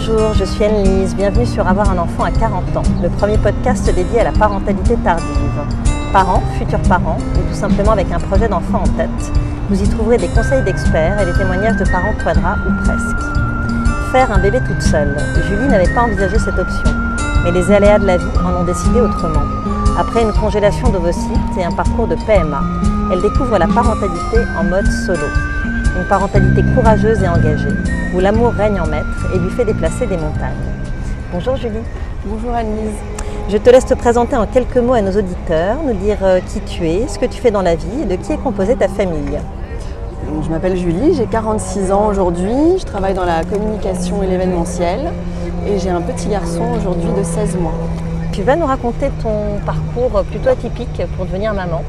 Bonjour, je suis Anne-Lise, bienvenue sur Avoir un enfant à 40 ans, le premier podcast dédié à la parentalité tardive. Parents, futurs parents, ou tout simplement avec un projet d'enfant en tête, vous y trouverez des conseils d'experts et des témoignages de parents quadra ou presque. Faire un bébé toute seule, Julie n'avait pas envisagé cette option, mais les aléas de la vie en ont décidé autrement. Après une congélation d'ovocytes et un parcours de PMA, elle découvre la parentalité en mode solo. Une parentalité courageuse et engagée, où l'amour règne en maître et lui fait déplacer des montagnes. Bonjour Julie. Bonjour Anne-Lise. Je te laisse te présenter en quelques mots à nos auditeurs, nous dire euh, qui tu es, ce que tu fais dans la vie et de qui est composée ta famille. Je m'appelle Julie, j'ai 46 ans aujourd'hui, je travaille dans la communication et l'événementiel et j'ai un petit garçon aujourd'hui de 16 mois. Tu vas nous raconter ton parcours plutôt atypique pour devenir maman.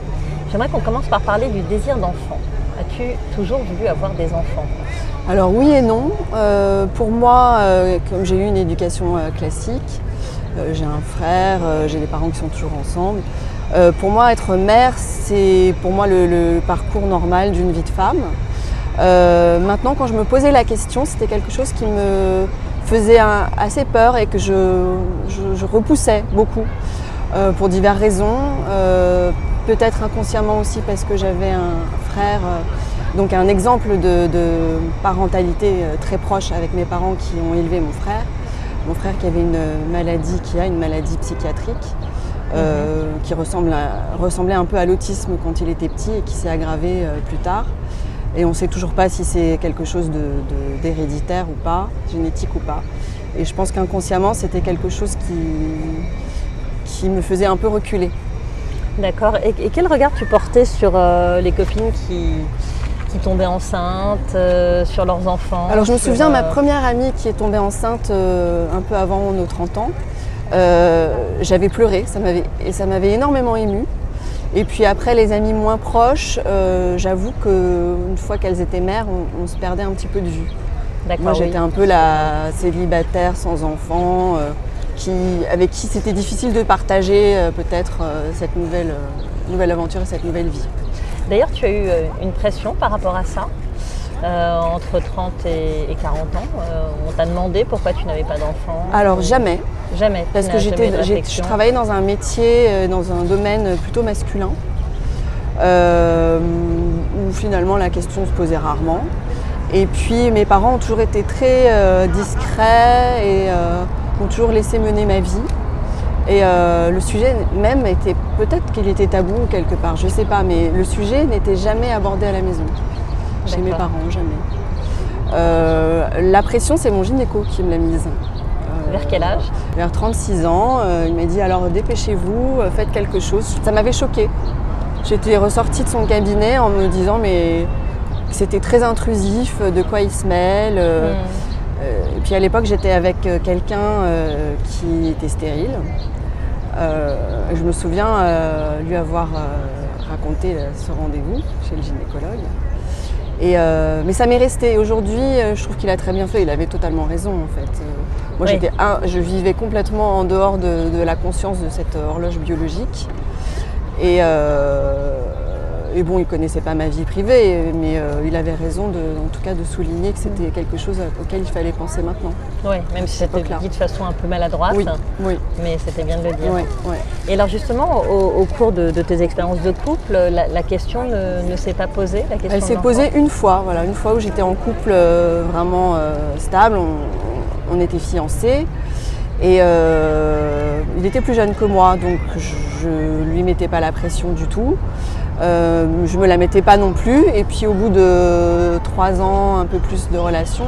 J'aimerais qu'on commence par parler du désir d'enfant. As-tu toujours voulu avoir des enfants? Alors oui et non. Euh, pour moi, euh, comme j'ai eu une éducation euh, classique, j'ai un frère, j'ai des parents qui sont toujours ensemble. Pour moi, être mère, c'est pour moi le, parcours normal d'une vie de femme. Maintenant, quand je me posais la question, c'était quelque chose qui me faisait assez peur et que je, repoussais beaucoup pour diverses raisons. Peut-être inconsciemment aussi parce que j'avais un frère, donc un exemple de, de parentalité euh, très proche avec mes parents qui ont élevé mon frère. Mon frère qui avait une maladie, qui a une maladie psychiatrique, euh, qui ressemble à- ressemblait un peu à l'autisme quand il était petit et qui s'est aggravé euh, plus tard. Et on ne sait toujours pas si c'est quelque chose de- de- d'héréditaire ou pas, génétique ou pas. Et je pense qu'inconsciemment, c'était quelque chose qui, qui me faisait un peu reculer. D'accord. Et, et quel regard tu portais sur euh, les copines qui, qui tombaient enceintes, euh, sur leurs enfants Alors je me souviens, ma euh, première amie qui est tombée enceinte euh, un peu avant nos 30 ans, j'avais pleuré ça m'avait- et ça m'avait énormément émue. Et puis après, les amis moins proches, j'avoue qu'une fois qu'elles étaient mères, on, on se perdait un petit peu de vue. D'accord, Moi oui. j'étais un peu la célibataire sans enfant, qui, avec qui c'était difficile de partager euh, peut-être euh, cette nouvelle, euh, nouvelle aventure et cette nouvelle vie. D'ailleurs, tu as eu euh, une pression par rapport à ça euh, entre 30 et, et 40 ans. Euh, on t'a demandé pourquoi tu n'avais pas d'enfant Alors jamais, Jamais. Parce que j'étais, je travaillais dans un métier, dans un domaine plutôt masculin, euh, où finalement la question se posait rarement. Et puis mes parents ont toujours été très discrets et ont toujours laissé mener ma vie. Et euh, le sujet même était, peut-être qu'il était tabou quelque part, je sais pas, mais le sujet n'était jamais abordé à la maison, chez mes parents, jamais. Euh, la pression, c'est mon gynéco qui me l'a mise. Euh, Vers quel âge? Vers 36 ans, il m'a dit alors dépêchez-vous, faites quelque chose. Ça m'avait choquée. J'étais ressortie de son cabinet en me disant mais c'était très intrusif, de quoi il se mêle. Hmm. et puis à l'époque j'étais avec quelqu'un qui était stérile. Euh, je me souviens euh, lui avoir euh, raconté ce rendez-vous chez le gynécologue. Et, euh, mais ça m'est resté. Aujourd'hui, je trouve qu'il a très bien fait. Il avait totalement raison en fait. Euh, moi, Oui. j'étais un- je vivais complètement en dehors de, de la conscience de cette horloge biologique. Et, euh, et bon, il connaissait pas ma vie privée, mais euh, il avait raison, de, en tout cas, de souligner que c'était quelque chose auquel il fallait penser maintenant. Oui, même si c'était dit de façon un peu maladroite, Oui, oui, mais c'était bien de le dire. oui, oui. Et alors justement, au, au cours de, de tes expériences de couple, la, la question ne, ne s'est pas posée la question Elle s'est posée une fois, voilà, une fois où j'étais en couple euh, vraiment euh, stable, on, on était fiancés. Et euh, il était plus jeune que moi, donc je ne lui mettais pas la pression du tout. Euh, je me la mettais pas non plus. Et puis au bout de trois ans, un peu plus de relation,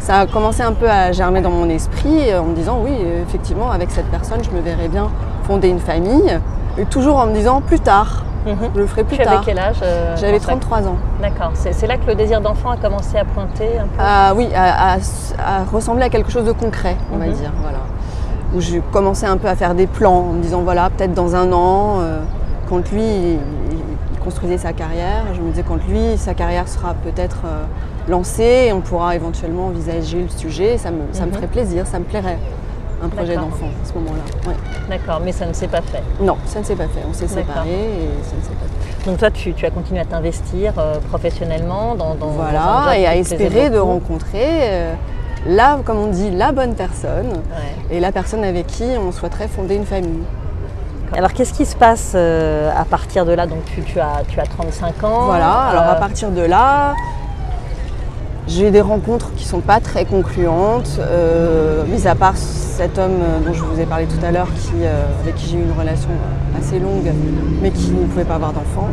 ça a commencé un peu à germer dans mon esprit euh, en me disant oui, effectivement, avec cette personne, je me verrais bien fonder une famille. Et toujours en me disant plus tard, Mhm. je le ferai plus Tu avais tard. quel âge euh, J'avais quand ça- 33 ans. D'accord. C'est là que le désir d'enfant a commencé à pointer un peu. Ah oui, à, à- à ressembler à quelque chose de concret, on va Mhm. dire. Voilà. Où j'ai commencé un peu à faire des plans en me disant voilà, peut-être dans un an, euh, quand lui construisait sa carrière, je me disais quand lui sa carrière sera peut-être euh, lancée, on pourra éventuellement envisager le sujet. Ça me, ça me Mhm. ferait plaisir, ça me plairait un projet d'enfant à ce moment-là. Ouais. D'accord, mais ça ne s'est pas fait. Non, ça ne s'est pas fait. On s'est séparés et ça ne s'est pas fait. Donc toi, tu, tu as continué à t'investir euh, professionnellement dans, dans dans un Voilà, et à espérer de rencontrer euh, là, comme on dit, la bonne personne et la personne avec qui on souhaiterait fonder une famille. Alors qu'est-ce qui se passe euh, à partir de là? Donc tu, as, tu as 35 ans. Voilà, alors à partir de là, j'ai des rencontres qui ne sont pas très concluantes, euh, mis à part cet homme dont je vous ai parlé tout à l'heure, euh, avec qui j'ai eu une relation assez longue, mais qui ne pouvait pas avoir d'enfant.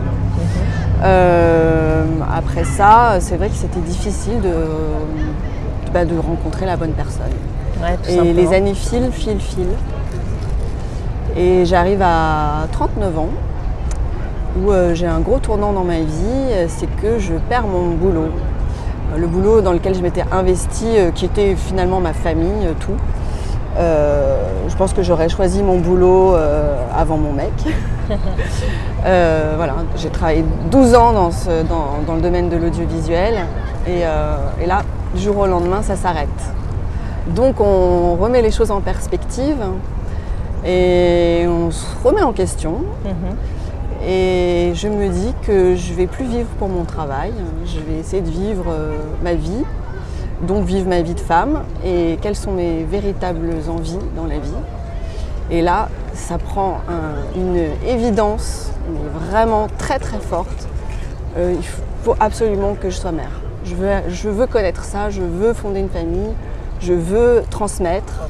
Mhm. après ça, c'est vrai que c'était difficile de, bah, de rencontrer la bonne personne. et les années filent, filent, filent. Et j'arrive à 39 ans, où euh, j'ai un gros tournant dans ma vie, c'est que je perds mon boulot. Le boulot dans lequel je m'étais investie, euh, qui était finalement ma famille, euh, tout. je pense que j'aurais choisi mon boulot avant mon mec. voilà, j'ai travaillé 12 ans dans, dans, le domaine de l'audiovisuel et, et là, du jour au lendemain, ça s'arrête. Donc on remet les choses en perspective et on se remet en question. Mhm. Et je me dis que je ne vais plus vivre pour mon travail, je vais essayer de vivre euh, ma vie, donc vivre ma vie de femme et quelles sont mes véritables envies dans la vie? Et là, ça prend une évidence, vraiment très très forte. Euh, il faut absolument que je sois mère. Je veux, je veux connaître ça, je veux fonder une famille, je veux transmettre.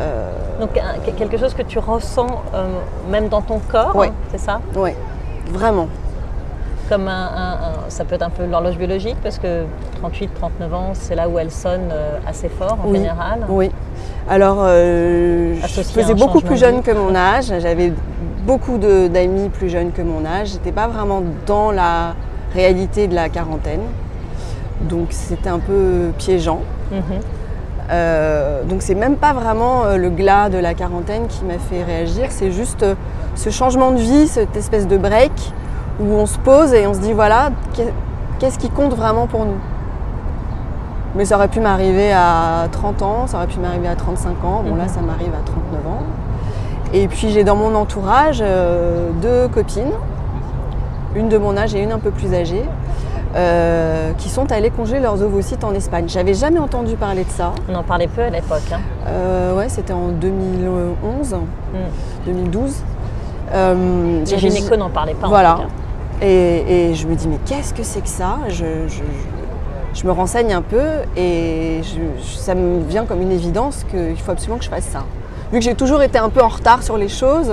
Euh, Donc quelque chose que tu ressens euh, même dans ton corps, c'est ça? Oui, vraiment. Comme un, ça peut être un peu l'horloge biologique parce que 38-39 ans, c'est là où elle sonne euh, assez fort en général. Oui. Alors, je faisais beaucoup plus jeune que mon âge. J'avais beaucoup d'amis plus jeunes que mon âge. J'étais pas vraiment dans la réalité de la quarantaine. Donc c'était un peu piégeant. Mhm. Euh, donc c'est même pas vraiment euh, le glas de la quarantaine qui m'a fait réagir, c'est juste euh, ce changement de vie, cette espèce de break où on se pose et on se dit voilà, qu'est-ce qui compte vraiment pour nous? Mais ça aurait pu m'arriver à 30 ans, ça aurait pu m'arriver à 35 ans, bon là mhm. ça m'arrive à 39 ans. Et puis j'ai dans mon entourage deux copines, une de mon âge et une un peu plus âgée, euh, qui sont allés congeler leurs ovocytes en Espagne. J'avais jamais entendu parler de ça. On en parlait peu à l'époque. Hein. Euh, ouais, c'était en 2011, 2012. Euh, Les gynécos n'en parlaient pas. Voilà. En tout cas. Et, je me dis, mais qu'est-ce que c'est que ça? Je, me renseigne un peu et ça me vient comme une évidence qu'il faut absolument que je fasse ça. Vu que j'ai toujours été un peu en retard sur les choses,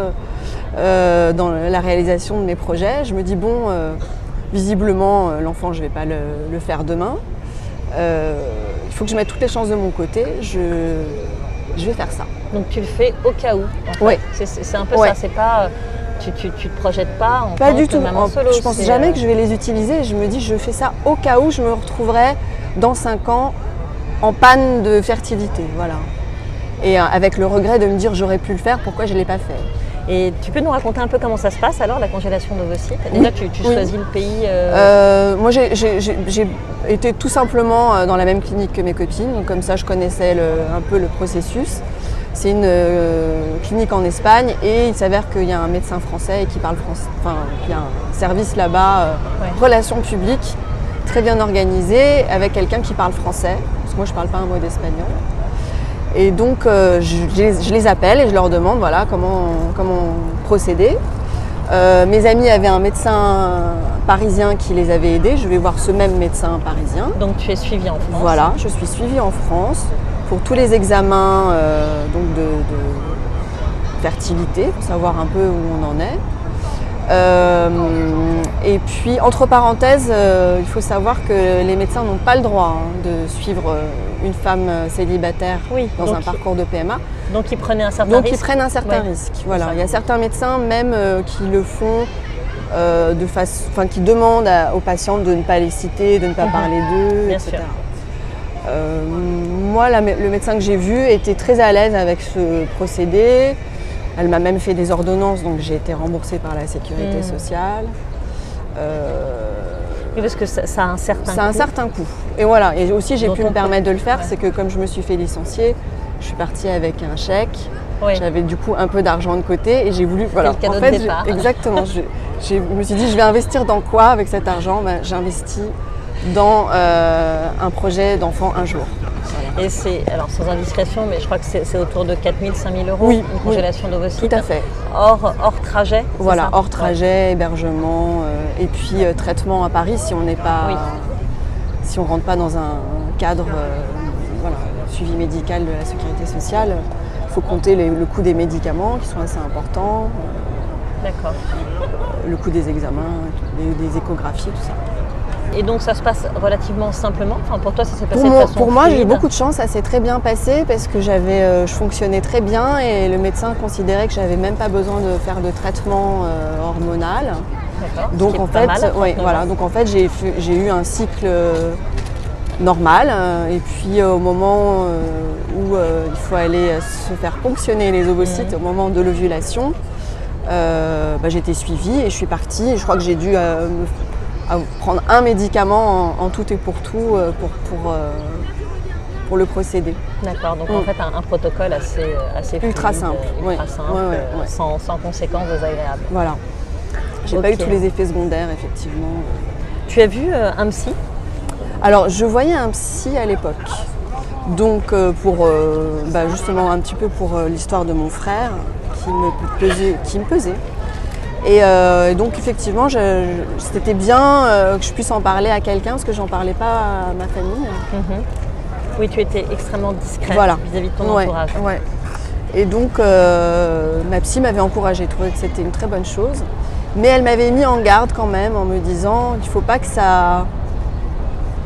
euh, dans la réalisation de mes projets, je me dis, bon Visiblement, euh, l'enfant, je ne vais pas le, faire demain. Euh, il faut que je mette toutes les chances de mon côté. Je, vais faire ça. Donc tu le fais au cas où. Oui. C'est un peu ça. C'est pas. Tu, ne te projettes pas en Pas du tout. Maman solo, je pense jamais euh, que je vais les utiliser. Je me dis, je fais ça au cas où je me retrouverai dans 5 ans en panne de fertilité. Voilà. Et avec le regret de me dire, j'aurais pu le faire, pourquoi je ne l'ai pas fait? Et tu peux nous raconter un peu comment ça se passe alors, la congélation d'ovocytes Déjà, tu, choisis le pays euh, euh, Moi, j'ai été tout simplement euh, dans la même clinique que mes copines, donc comme ça, je connaissais un peu le processus. C'est une clinique en Espagne et il s'avère qu'il y a un médecin français qui parle français, enfin, il y a un service là-bas, relations publiques, très bien organisé, avec quelqu'un qui parle français, parce que moi, je ne parle pas un mot d'espagnol. Et donc, euh, je, les appelle et je leur demande voilà, comment, comment procéder. Euh, mes amis avaient un médecin parisien qui les avait aidés. Je vais voir ce même médecin parisien. Donc, tu es suivie en France Voilà, je suis suivie en France pour tous les examens euh, donc de, fertilité, pour savoir un peu où on en est. et puis, entre parenthèses, il faut savoir que les médecins n'ont pas le droit hein, de suivre une femme euh, célibataire dans un parcours de PMA. Donc ils prenaient un certain donc, risque. ils prennent un certain risque. Voilà. Il y a certains médecins même euh, qui le font euh, de face, enfin qui demandent aux patientes de ne pas les citer, de ne pas mhm. parler d'eux, etc. moi, le médecin que j'ai vu était très à l'aise avec ce procédé. Elle m'a même fait des ordonnances, donc j'ai été remboursée par la sécurité mhm. sociale parce que ça, a un certain coût. un certain coût. Et voilà. Et aussi, j'ai pu me permettre de le faire, c'est que comme je me suis fait licencier, je suis partie avec un chèque. J'avais du coup un peu d'argent de côté et j'ai voulu. Voilà. Le en fait, exactement. je, me suis dit, je vais investir dans quoi avec cet argent? Ben, J'investis dans euh, un projet d'enfant un jour. Et c'est, alors sans indiscrétion, mais je crois que c'est autour de 4000, 5000 euros, Oui, une oui, congélation d'ovocytes. Tout à fait. Hors, hors trajet Voilà, hors Ouais. trajet, hébergement, euh, et puis euh, traitement à Paris si on n'est pas, Oui. si on rentre pas dans un cadre, euh, voilà, suivi médical de la sécurité sociale. Il faut compter les- le coût des médicaments qui sont assez importants, D'accord. le coût des examens, des, des échographies, tout ça. Et donc ça se passe relativement simplement. Enfin, pour toi, ça s'est passé Pour, de façon pour moi, j'ai eu beaucoup de chance, ça s'est très bien passé parce que j'avais, euh, je fonctionnais très bien et le médecin considérait que j'avais même pas besoin de faire de traitement euh, hormonal. Donc en fait, mal, ouais, 39 voilà, donc en fait j'ai eu un cycle euh, normal et puis euh, au moment où il faut aller se faire ponctionner les ovocytes Mhm. au moment de l'ovulation, euh, bah, été suivie et je suis partie. Et je crois que j'ai dû euh, me- à prendre un médicament en, en tout et pour tout euh, pour, pour, euh, pour le procédé. D'accord, donc en Mm. fait un, un protocole assez, assez Ultra fluide, simple, euh, ultra simple. Sans, sans conséquences désagréables. Voilà. J'ai pas eu tous les effets secondaires effectivement. Tu as vu euh, un psy? Alors, je voyais un psy à l'époque. Donc, pour bah, justement un petit peu pour l'histoire de mon frère qui me pesait. Qui me pesait. Et euh, donc, effectivement, c'était bien euh, que je puisse en parler à quelqu'un parce que j'en parlais pas à ma famille. Oui, tu étais extrêmement discrète Voilà. vis-à-vis de ton Ouais, entourage. ouais. Et donc, euh, ma psy m'avait encouragée, trouvait que c'était une très bonne chose. Mais elle m'avait mis en garde quand même en me disant qu'il ne faut pas que ça,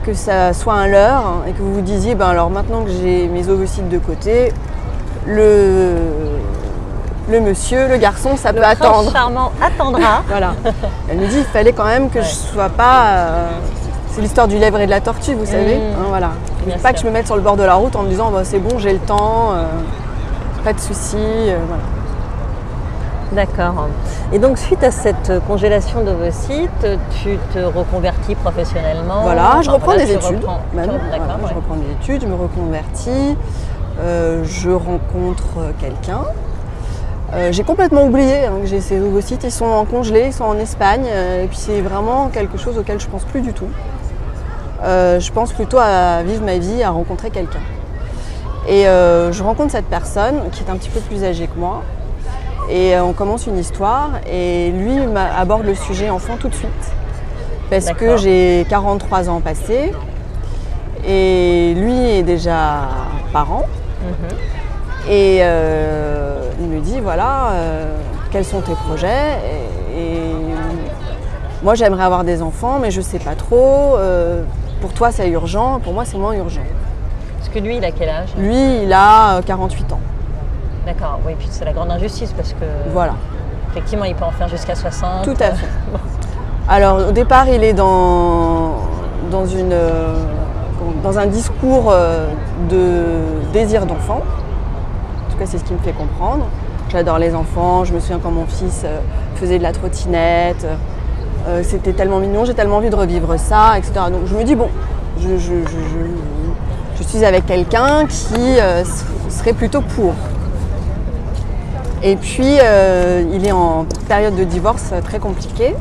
que ça soit un leurre hein, et que vous vous disiez, ben alors maintenant que j'ai mes ovocytes de côté, le, le monsieur, le garçon, ça Le peut attendre. charmant attendra. Voilà. Elle me dit il fallait quand même que Ouais. je sois pas. euh, c'est l'histoire du lèvre et de la tortue, vous savez. Mmh. hein, voilà. Bien pas sûr. que je me mette sur le bord de la route en me disant Bah, c'est bon, j'ai le temps, euh, pas de soucis. euh, voilà. D'accord. Et donc suite à cette congélation d'ovocytes, tu te reconvertis professionnellement Voilà, je reprends voilà, des tu études. reprends- même. Voilà, Je reprends des études, je me reconvertis, je rencontre quelqu'un. Euh, j'ai complètement oublié hein, que j'ai ces ovocytes, ils sont en congelé, ils sont en Espagne, euh, et puis c'est vraiment quelque chose auquel je pense plus du tout. Euh, je pense plutôt à vivre ma vie, à rencontrer quelqu'un. Et je rencontre cette personne qui est un petit peu plus âgée que moi, et on commence une histoire, et lui aborde le sujet enfant tout de suite, parce que j'ai 43 ans passés, et lui est déjà parent. Mhm. Et euh, il me dit voilà, euh, quels sont tes projets? Et, et moi j'aimerais avoir des enfants, mais je ne sais pas trop. euh, pour toi c'est urgent, pour moi c'est moins urgent. Parce que lui, il a quel âge? Lui il a euh, 48 ans. D'accord, oui, puis c'est la grande injustice parce que Voilà, effectivement, il peut en faire jusqu'à 60. tout à fait. Alors au départ il est dans, dans, une, dans un discours de désir d'enfant. C'est ce qui me fait comprendre. J'adore les enfants, je me souviens quand mon fils euh, faisait de la trottinette. Euh, C'était tellement mignon, j'ai tellement envie de revivre ça, etc. Donc je me dis, bon, je, suis avec quelqu'un qui euh, serait plutôt pour. Et puis, euh, il est en période de divorce euh, très compliquée.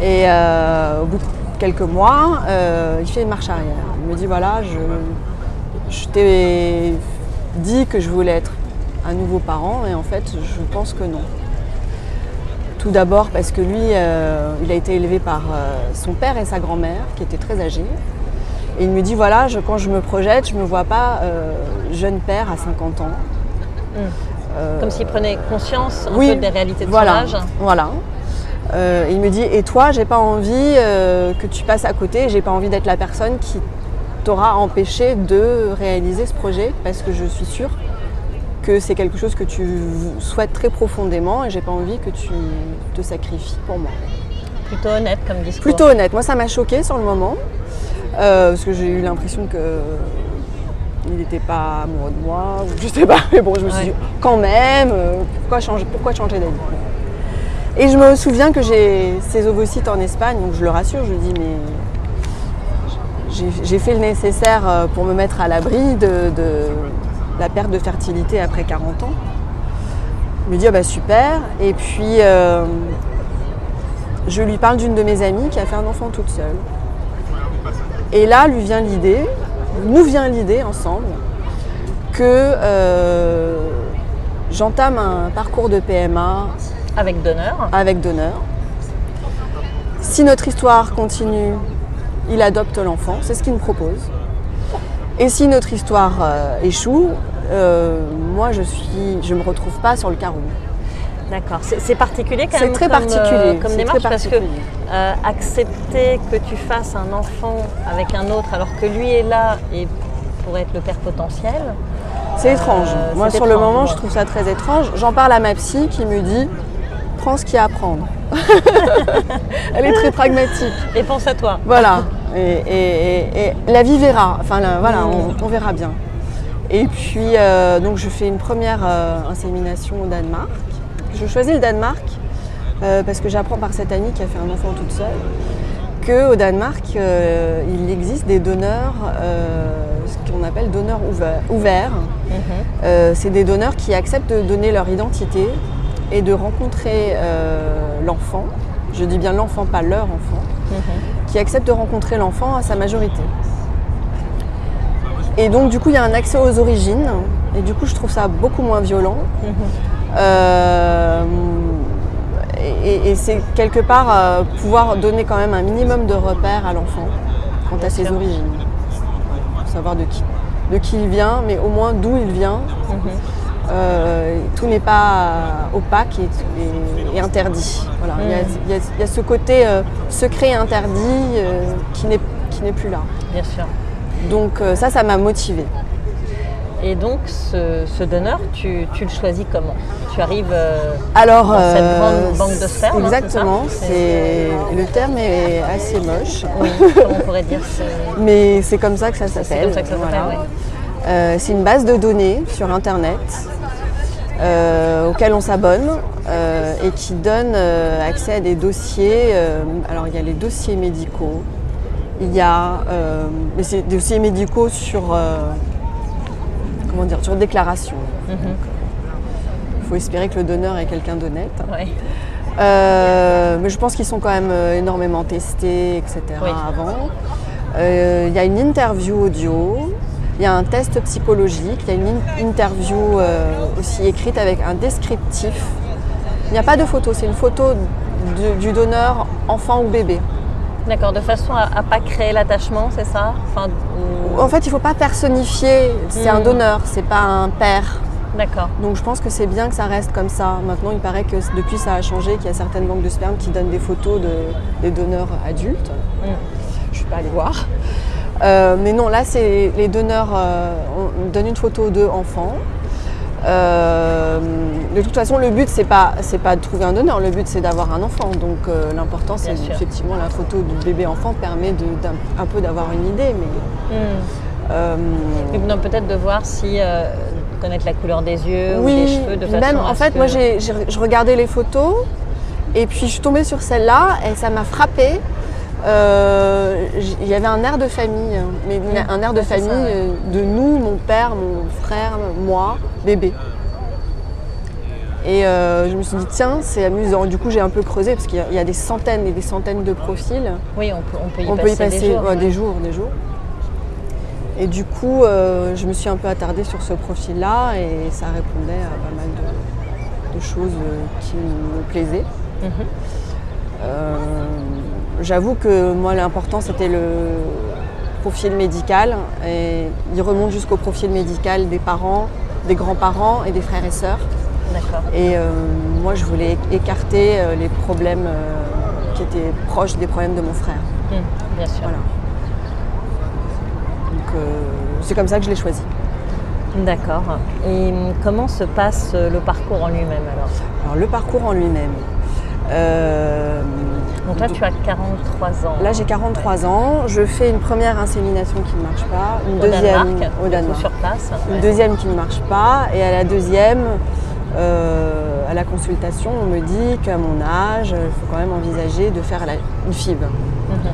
Et euh, au bout de quelques mois, euh, il fait une marche arrière. Il me dit, voilà, je, je t'ai dit que je voulais être un nouveau parent et en fait, je pense que non. Tout d'abord parce que lui, euh, il a été élevé par euh, son père et sa grand-mère qui étaient très âgés. Et il me dit voilà, je- quand je me projette, je ne me vois pas euh, jeune père à 50 ans. Euh, Comme s'il prenait conscience un oui, peu des réalités de voilà, son âge. Voilà. Il me dit et toi, j'ai pas envie que tu passes à côté, j'ai pas envie d'être la personne qui t'aura empêché de réaliser ce projet parce que je suis sûre que c'est quelque chose que tu souhaites très profondément et j'ai pas envie que tu te sacrifies pour moi. Plutôt honnête comme discours. Plutôt honnête. Moi, ça m'a choqué sur le moment euh, parce que j'ai eu l'impression que il n'était pas amoureux de moi, ou je sais pas. Mais bon, je me suis Ouais. dit quand même, euh, pourquoi changer, pourquoi changer d'avis? Et je me souviens que j'ai ces ovocytes en Espagne, donc je le rassure, je lui dis mais j'ai- fait le nécessaire euh, pour me mettre à l'abri de, de la perte de fertilité après 40 ans. Il me dit ah bah super. Et puis euh, je lui parle d'une de mes amies qui a fait un enfant toute seule. Et là lui vient l'idée nous vient l'idée ensemble que euh, j'entame un parcours de PMA Avec donneur. avec donneur. Si notre histoire continue, il adopte l'enfant, c'est ce qu'il me propose. Et si notre histoire euh, échoue, euh, moi je suis, je me retrouve pas sur le carreau. D'accord. C'est c'est particulier quand C'est même très comme, particulier, euh, comme c'est démarche parce que euh, accepter que tu fasses un enfant avec un autre alors que lui est là et pourrait être le père potentiel. C'est étrange. Euh, Moi c'est sur le moment ouais. je trouve ça très étrange. J'en parle à ma psy qui me dit prends ce qu'il y a à prendre. Elle est très pragmatique. Et pense à toi. Voilà. Et, et- et- et la vie verra. Enfin la- voilà, Mm. on, on verra bien. Et puis euh, donc je fais une première euh, insémination au Danemark. Je choisis le Danemark euh, parce que j'apprends par cette amie qui a fait un enfant toute seule que au Danemark il existe des donneurs, ce qu'on appelle donneurs ouverts. Mhm. Euh, c'est des donneurs qui acceptent de donner leur identité et de rencontrer l'enfant. Je dis bien l'enfant, pas leur enfant Mhm. qui accepte de rencontrer l'enfant à sa majorité. Et donc du coup il y a un accès aux origines et du coup je trouve ça beaucoup moins violent. Mhm. Euh, et c'est quelque part euh, pouvoir donner quand même un minimum de repères à l'enfant quant à ses origines. Savoir de qui, de qui il vient, mais au moins d'où il vient. Mhm. Euh, tout n'est pas opaque et, et- et interdit. Voilà. Il, y a, il y a- il y a ce côté euh, secret interdit euh, qui n'est plus là. Bien sûr. Donc euh, ça, ça m'a motivée. Et donc ce, ce donneur, tu, tu le choisis comment? Tu arrives euh, Alors, Dans cette grande banque de sperme, hein, exactement. c'est le terme est assez moche, oui, comment on pourrait dire mais c'est comme ça que ça s'appelle. C'est comme ça que ça s'appelle, Voilà. ouais. Euh, c'est une base de données sur Internet euh, auquel on s'abonne euh, et qui donne euh, accès à des dossiers. euh, alors il y a les dossiers médicaux, il y a mais c'est des dossiers médicaux sur comment dire sur déclaration. Mhm. Il faut espérer que le donneur est quelqu'un d'honnête. Ouais. Mais je pense qu'ils sont quand même énormément testés, etc. Oui. avant. Il y a une interview audio, il y a un test psychologique, il y a une in- interview euh, aussi écrite avec un descriptif. Il n'y a pas de photo, c'est une photo du donneur enfant ou bébé. D'accord, de façon à, à pas créer l'attachement, c'est ça? Enfin, En fait, il ne faut pas personnifier, c'est un Mm. donneur, c'est pas un père. D'accord. Donc je pense que c'est bien que ça reste comme ça. Maintenant, il paraît que depuis ça a changé, qu'il y a certaines banques de sperme qui donnent des photos de, des donneurs adultes. Mm. Je suis pas allée voir. Euh, mais non, là, c'est les donneurs. euh, on donne une photo d'eux enfants. Euh, de toute façon, le but c'est pas c'est pas de trouver un donneur. Le but c'est d'avoir un enfant. Donc euh, l'important c'est effectivement la photo du bébé enfant permet de, un peu d'avoir une idée. Mais Mm. euh, non, peut-être de voir si connaître la couleur des yeux ou des oui, cheveux de façon même en fait, que- moi j'ai- je regardais les photos et puis je suis tombée sur celle-là et ça m'a frappée. Euh, Il y avait un air de famille, hein, mais un air de famille ça, euh, de nous, mon père, mon frère, moi, bébé. Et euh, je me suis dit, tiens, c'est amusant. Du coup, j'ai un peu creusé parce qu'il y a- il y, a des centaines et des centaines de profils. Oui, on peut, on peut y On passer, peut y passer des jours. ouais, ouais. des jours, des jours. Et du coup, euh, je me suis un peu attardée sur ce profil-là et ça répondait à pas mal de, de choses euh, qui me plaisaient. Mhm. Euh, J'avoue que moi, l'important, c'était le profil médical. Et il remonte jusqu'au profil médical des parents, des grands-parents et des frères et sœurs. D'accord. Et euh, moi, je voulais écarter euh, les problèmes euh, qui étaient proches des problèmes de mon frère. Mm, Bien sûr. Voilà. Donc euh, c'est comme ça que je l'ai choisi. D'accord. Et comment se passe le parcours en lui-même alors? Alors le parcours en lui-même. Euh, Donc là, tu as 43 ans. là j'ai 43 ans, je fais une première insémination qui ne marche pas, une au deuxième Danemark, au Danemark, sur place. une deuxième qui ne marche pas, et à la deuxième, euh, à la consultation, on me dit qu'à mon âge, il faut quand même envisager de faire la- une FIV. Mhm.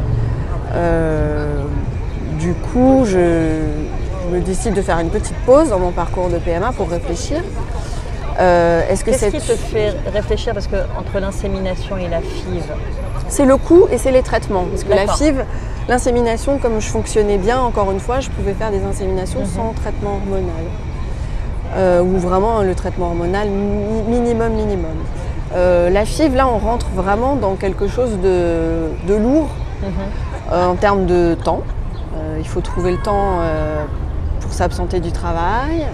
Euh, du coup, je me décide de faire une petite pause dans mon parcours de PMA pour réfléchir. Euh, Est-ce que Qu'est-ce cette qui te fait réfléchir Parce que entre l'insémination et la FIV, C'est le coût et c'est les traitements. Parce que la. FIV, L'insémination, comme je fonctionnais bien, encore une fois, je pouvais faire des inséminations Mhm. sans traitement hormonal. Euh, ou vraiment le traitement hormonal mi- minimum, minimum. Euh, la FIV, là, on rentre vraiment dans quelque chose de, de lourd Mhm. en termes de temps. Il faut trouver le temps pour s'absenter du travail,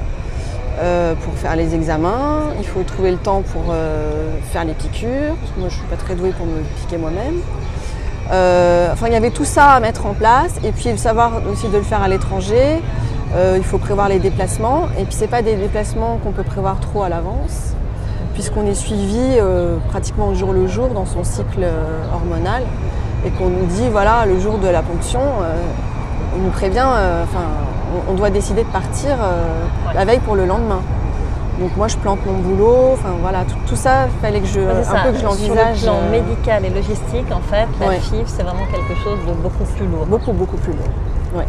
euh, pour faire les examens. Il faut trouver le temps pour euh, faire les piqûres. Parce que moi, je suis pas très douée pour me piquer moi-même. Euh, enfin, il y avait tout ça à mettre en place. Et puis, le savoir aussi de le faire à l'étranger. Il faut prévoir les déplacements. Et puis, c'est pas des déplacements qu'on peut prévoir trop à l'avance, puisqu'on est suivi pratiquement au jour le jour dans son cycle hormonal et qu'on nous dit voilà le jour de la ponction, on nous prévient, enfin on, on doit décider de partir euh, Ouais. la veille pour le lendemain. Donc moi je plante mon boulot, enfin voilà tout, tout ça fallait que je Ouais, un ça. peu que je Sur l'envisage le plan euh, médical et logistique, en fait, la Ouais. FIV, c'est vraiment quelque chose de beaucoup plus lourd. beaucoup beaucoup plus lourd.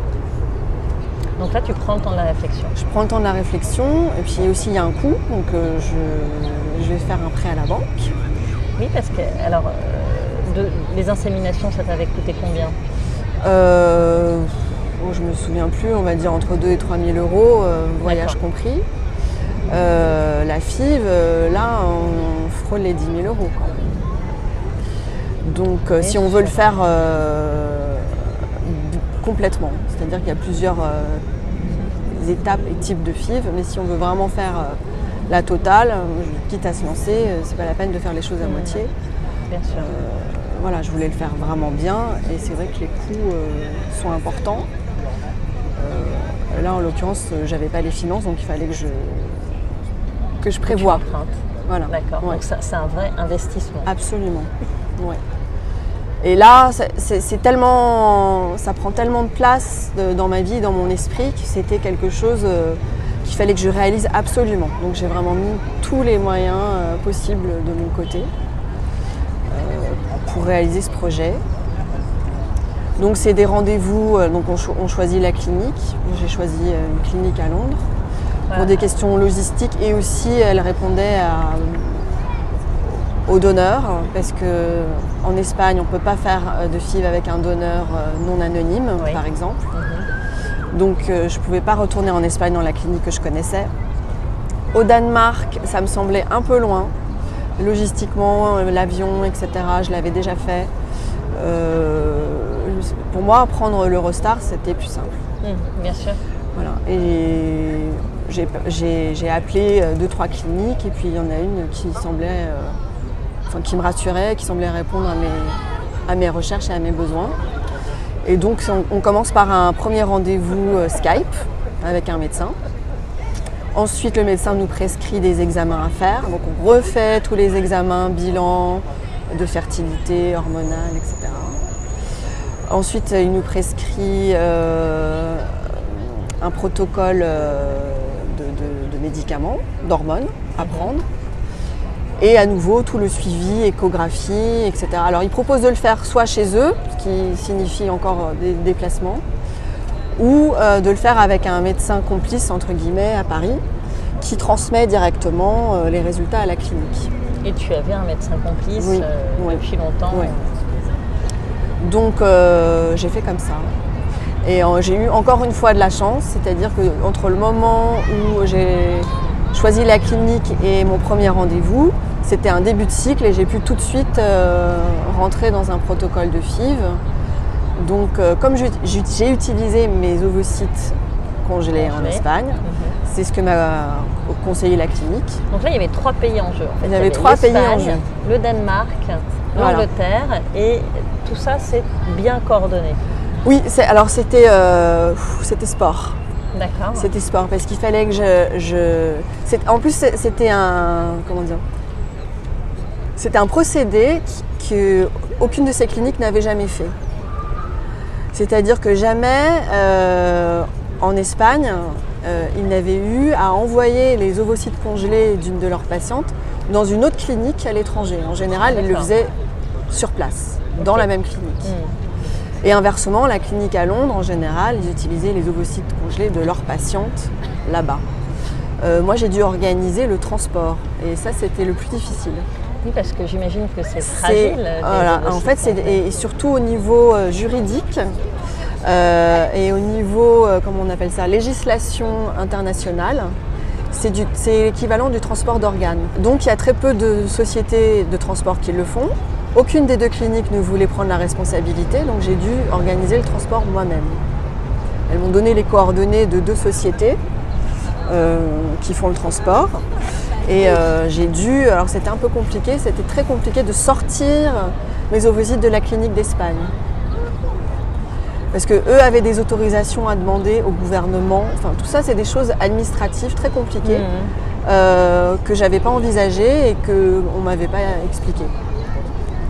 Donc là, tu prends le temps de la réflexion. Je prends le temps de la réflexion et puis aussi il y a un coût donc euh, je, je vais faire un prêt à la banque. Oui, parce que, alors, euh, de- les inséminations, ça t'avait coûté combien? Bon, je me souviens plus, on va dire entre 2 et 3 000 euros, euh, voyage compris. Euh, la FIV, euh, là, on frôle les 10 000 euros. quoi. Donc, euh, si on veut le faire complètement, c'est-à-dire qu'il y a plusieurs étapes et types de FIV, mais si on veut vraiment faire la totale, quitte à se lancer, c'est pas la peine de faire les choses à Mhm. moitié. Bien sûr. Voilà, je voulais le faire vraiment bien et c'est vrai que les coûts sont importants. Euh, là, en l'occurrence, euh, j'avais pas les finances, donc il fallait que je, que je prévoie. Voilà. D'accord. Ouais. Donc ça, c'est un vrai investissement. Absolument. Ouais. Et là, c'est- tellement, ça prend tellement de place de- dans ma vie, dans mon esprit, que c'était quelque chose euh, qu'il fallait que je réalise absolument. Donc j'ai vraiment mis tous les moyens euh, possibles de mon côté euh, pour réaliser ce projet. Donc c'est des rendez-vous, euh, donc on, cho- on choisit la clinique. J'ai choisi euh, une clinique à Londres pour des questions logistiques et aussi elle répondait à, aux donneurs parce que en Espagne on ne peut pas faire euh, de FIV avec un donneur euh, non anonyme Oui. par exemple. Mhm. Donc euh, je ne pouvais pas retourner en Espagne dans la clinique que je connaissais. Au Danemark, ça me semblait un peu loin. Logistiquement, euh, l'avion, etc., je l'avais déjà fait. Euh, pour moi, prendre l'Eurostar, c'était plus simple. Mhm, Bien sûr. Voilà. Et j'ai- appelé euh, deux, trois cliniques et puis il y en a une qui semblait, euh, enfin, qui me rassurait, qui semblait répondre à mes, à mes recherches et à mes besoins. Et donc on, on commence par un premier rendez-vous euh, Skype avec un médecin. Ensuite, le médecin nous prescrit des examens à faire. Donc on refait tous les examens, bilan de fertilité, hormonale, etc. Ensuite, il nous prescrit euh, un protocole euh, de, de- de médicaments, d'hormones à prendre. Et à nouveau, tout le suivi, échographie, etc. Alors, ils proposent de le faire soit chez eux, ce qui signifie encore des déplacements, ou euh, de le faire avec un médecin complice, entre guillemets, à Paris, qui transmet directement euh, les résultats à la clinique. Et tu avais un médecin complice euh, oui. depuis longtemps. Oui. Donc euh, j'ai fait comme ça. Et euh, j'ai eu encore une fois de la chance, c'est-à-dire que entre le moment où j'ai choisi la clinique et mon premier rendez-vous, c'était un début de cycle et j'ai pu tout de suite euh, rentrer dans un protocole de FIV. Donc comme j'ai utilisé mes ovocytes congelés en. Espagne, Mhm. c'est ce que m'a conseillé la clinique. Donc là, il y avait trois pays en jeu. en fait. Il y avait trois pays en jeu. Le Danemark, Voilà. l'Angleterre, et tout ça, c'est bien coordonné. Oui, alors c'était euh, c'était sport. D'accord. C'était sport parce qu'il fallait que je. en plus, c'était un. Comment dire C'était un procédé qui- que aucune de ces cliniques n'avait jamais fait. C'est-à-dire que jamais euh, en Espagne, euh, ils n'avaient eu à envoyer les ovocytes congelés d'une de leurs patientes dans une autre clinique à l'étranger. En général, ils le faisaient sur place, dans la même clinique. Mhm. Et inversement, la clinique à Londres, en général, ils utilisaient les ovocytes congelés de leurs patientes là-bas. Euh, moi, j'ai dû organiser le transport et ça, c'était le plus difficile. Oui, parce que j'imagine que c'est fragile. Voilà, en fait, c'est et surtout au niveau euh, juridique euh, et au niveau, comment on appelle ça, législation internationale, c'est l'équivalent du transport d'organes. Donc il y a très peu de sociétés de transport qui le font. Aucune des deux cliniques ne voulait prendre la responsabilité, donc j'ai dû organiser le transport moi-même. Elles m'ont donné les coordonnées de deux sociétés euh, qui font le transport. Et euh, j'ai dû, alors c'était un peu compliqué, c'était très compliqué de sortir mes ovocytes de la clinique d'Espagne. Parce que eux avaient des autorisations à demander au gouvernement. Enfin, tout ça, c'est des choses administratives très compliquées Mhm. euh, que j'avais pas envisagées et que on m'avait pas expliqué.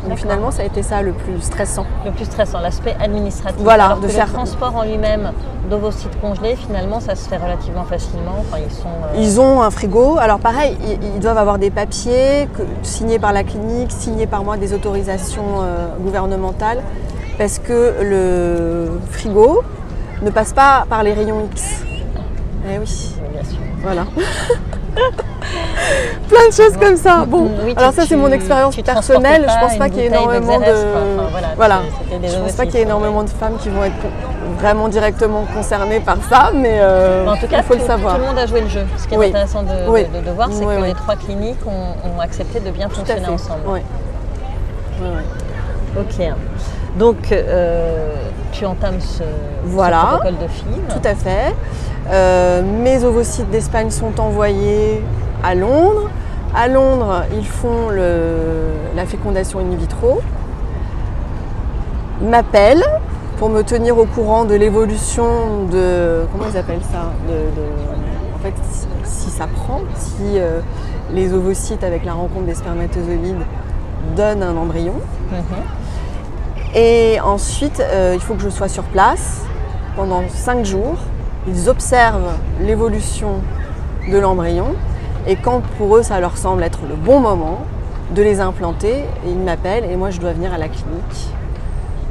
Donc finalement, ça a été ça le plus stressant. Le plus stressant, l'aspect administratif. Voilà, Alors de que faire- le transport en lui-même d'ovocytes congelés, finalement, ça se fait relativement facilement. Enfin, ils sont. euh, Ils ont un frigo. Alors pareil, ils, ils doivent avoir des papiers que- signés par la clinique, signés par moi, des autorisations euh, gouvernementales, parce que le frigo ne passe pas par les rayons X. Eh oui, bien sûr. voilà. Plein de choses comme ça. Bon, Oui, alors ça c'est mon expérience personnelle. Je pense pas qu'il y ait énormément de. Enfin, voilà, Je pense pas qu'il y ait énormément de femmes qui vont être vraiment directement concernées par ça, mais euh, en tout cas, il faut tout, le savoir. tout le monde a joué le jeu. Ce qui est Oui. intéressant de, Oui. de- de voir, c'est que les trois cliniques ont, ont accepté de bien Tout fonctionner ensemble. Ok. Donc, euh, tu entames ce, ce Voilà. protocole de FIV. Tout à fait. Euh, mes ovocytes d'Espagne sont envoyés à Londres. À Londres, ils font le- la fécondation in vitro. M'appellent pour me tenir au courant de l'évolution de. Comment ils appellent ça de, de- En fait, si, si ça prend, si euh, les ovocytes avec la rencontre des spermatozoïdes donnent un embryon. Mhm. Et ensuite, euh, il faut que je sois sur place pendant 5 jours. Ils observent l'évolution de l'embryon. Et quand pour eux, ça leur semble être le bon moment de les implanter, ils m'appellent et moi, je dois venir à la clinique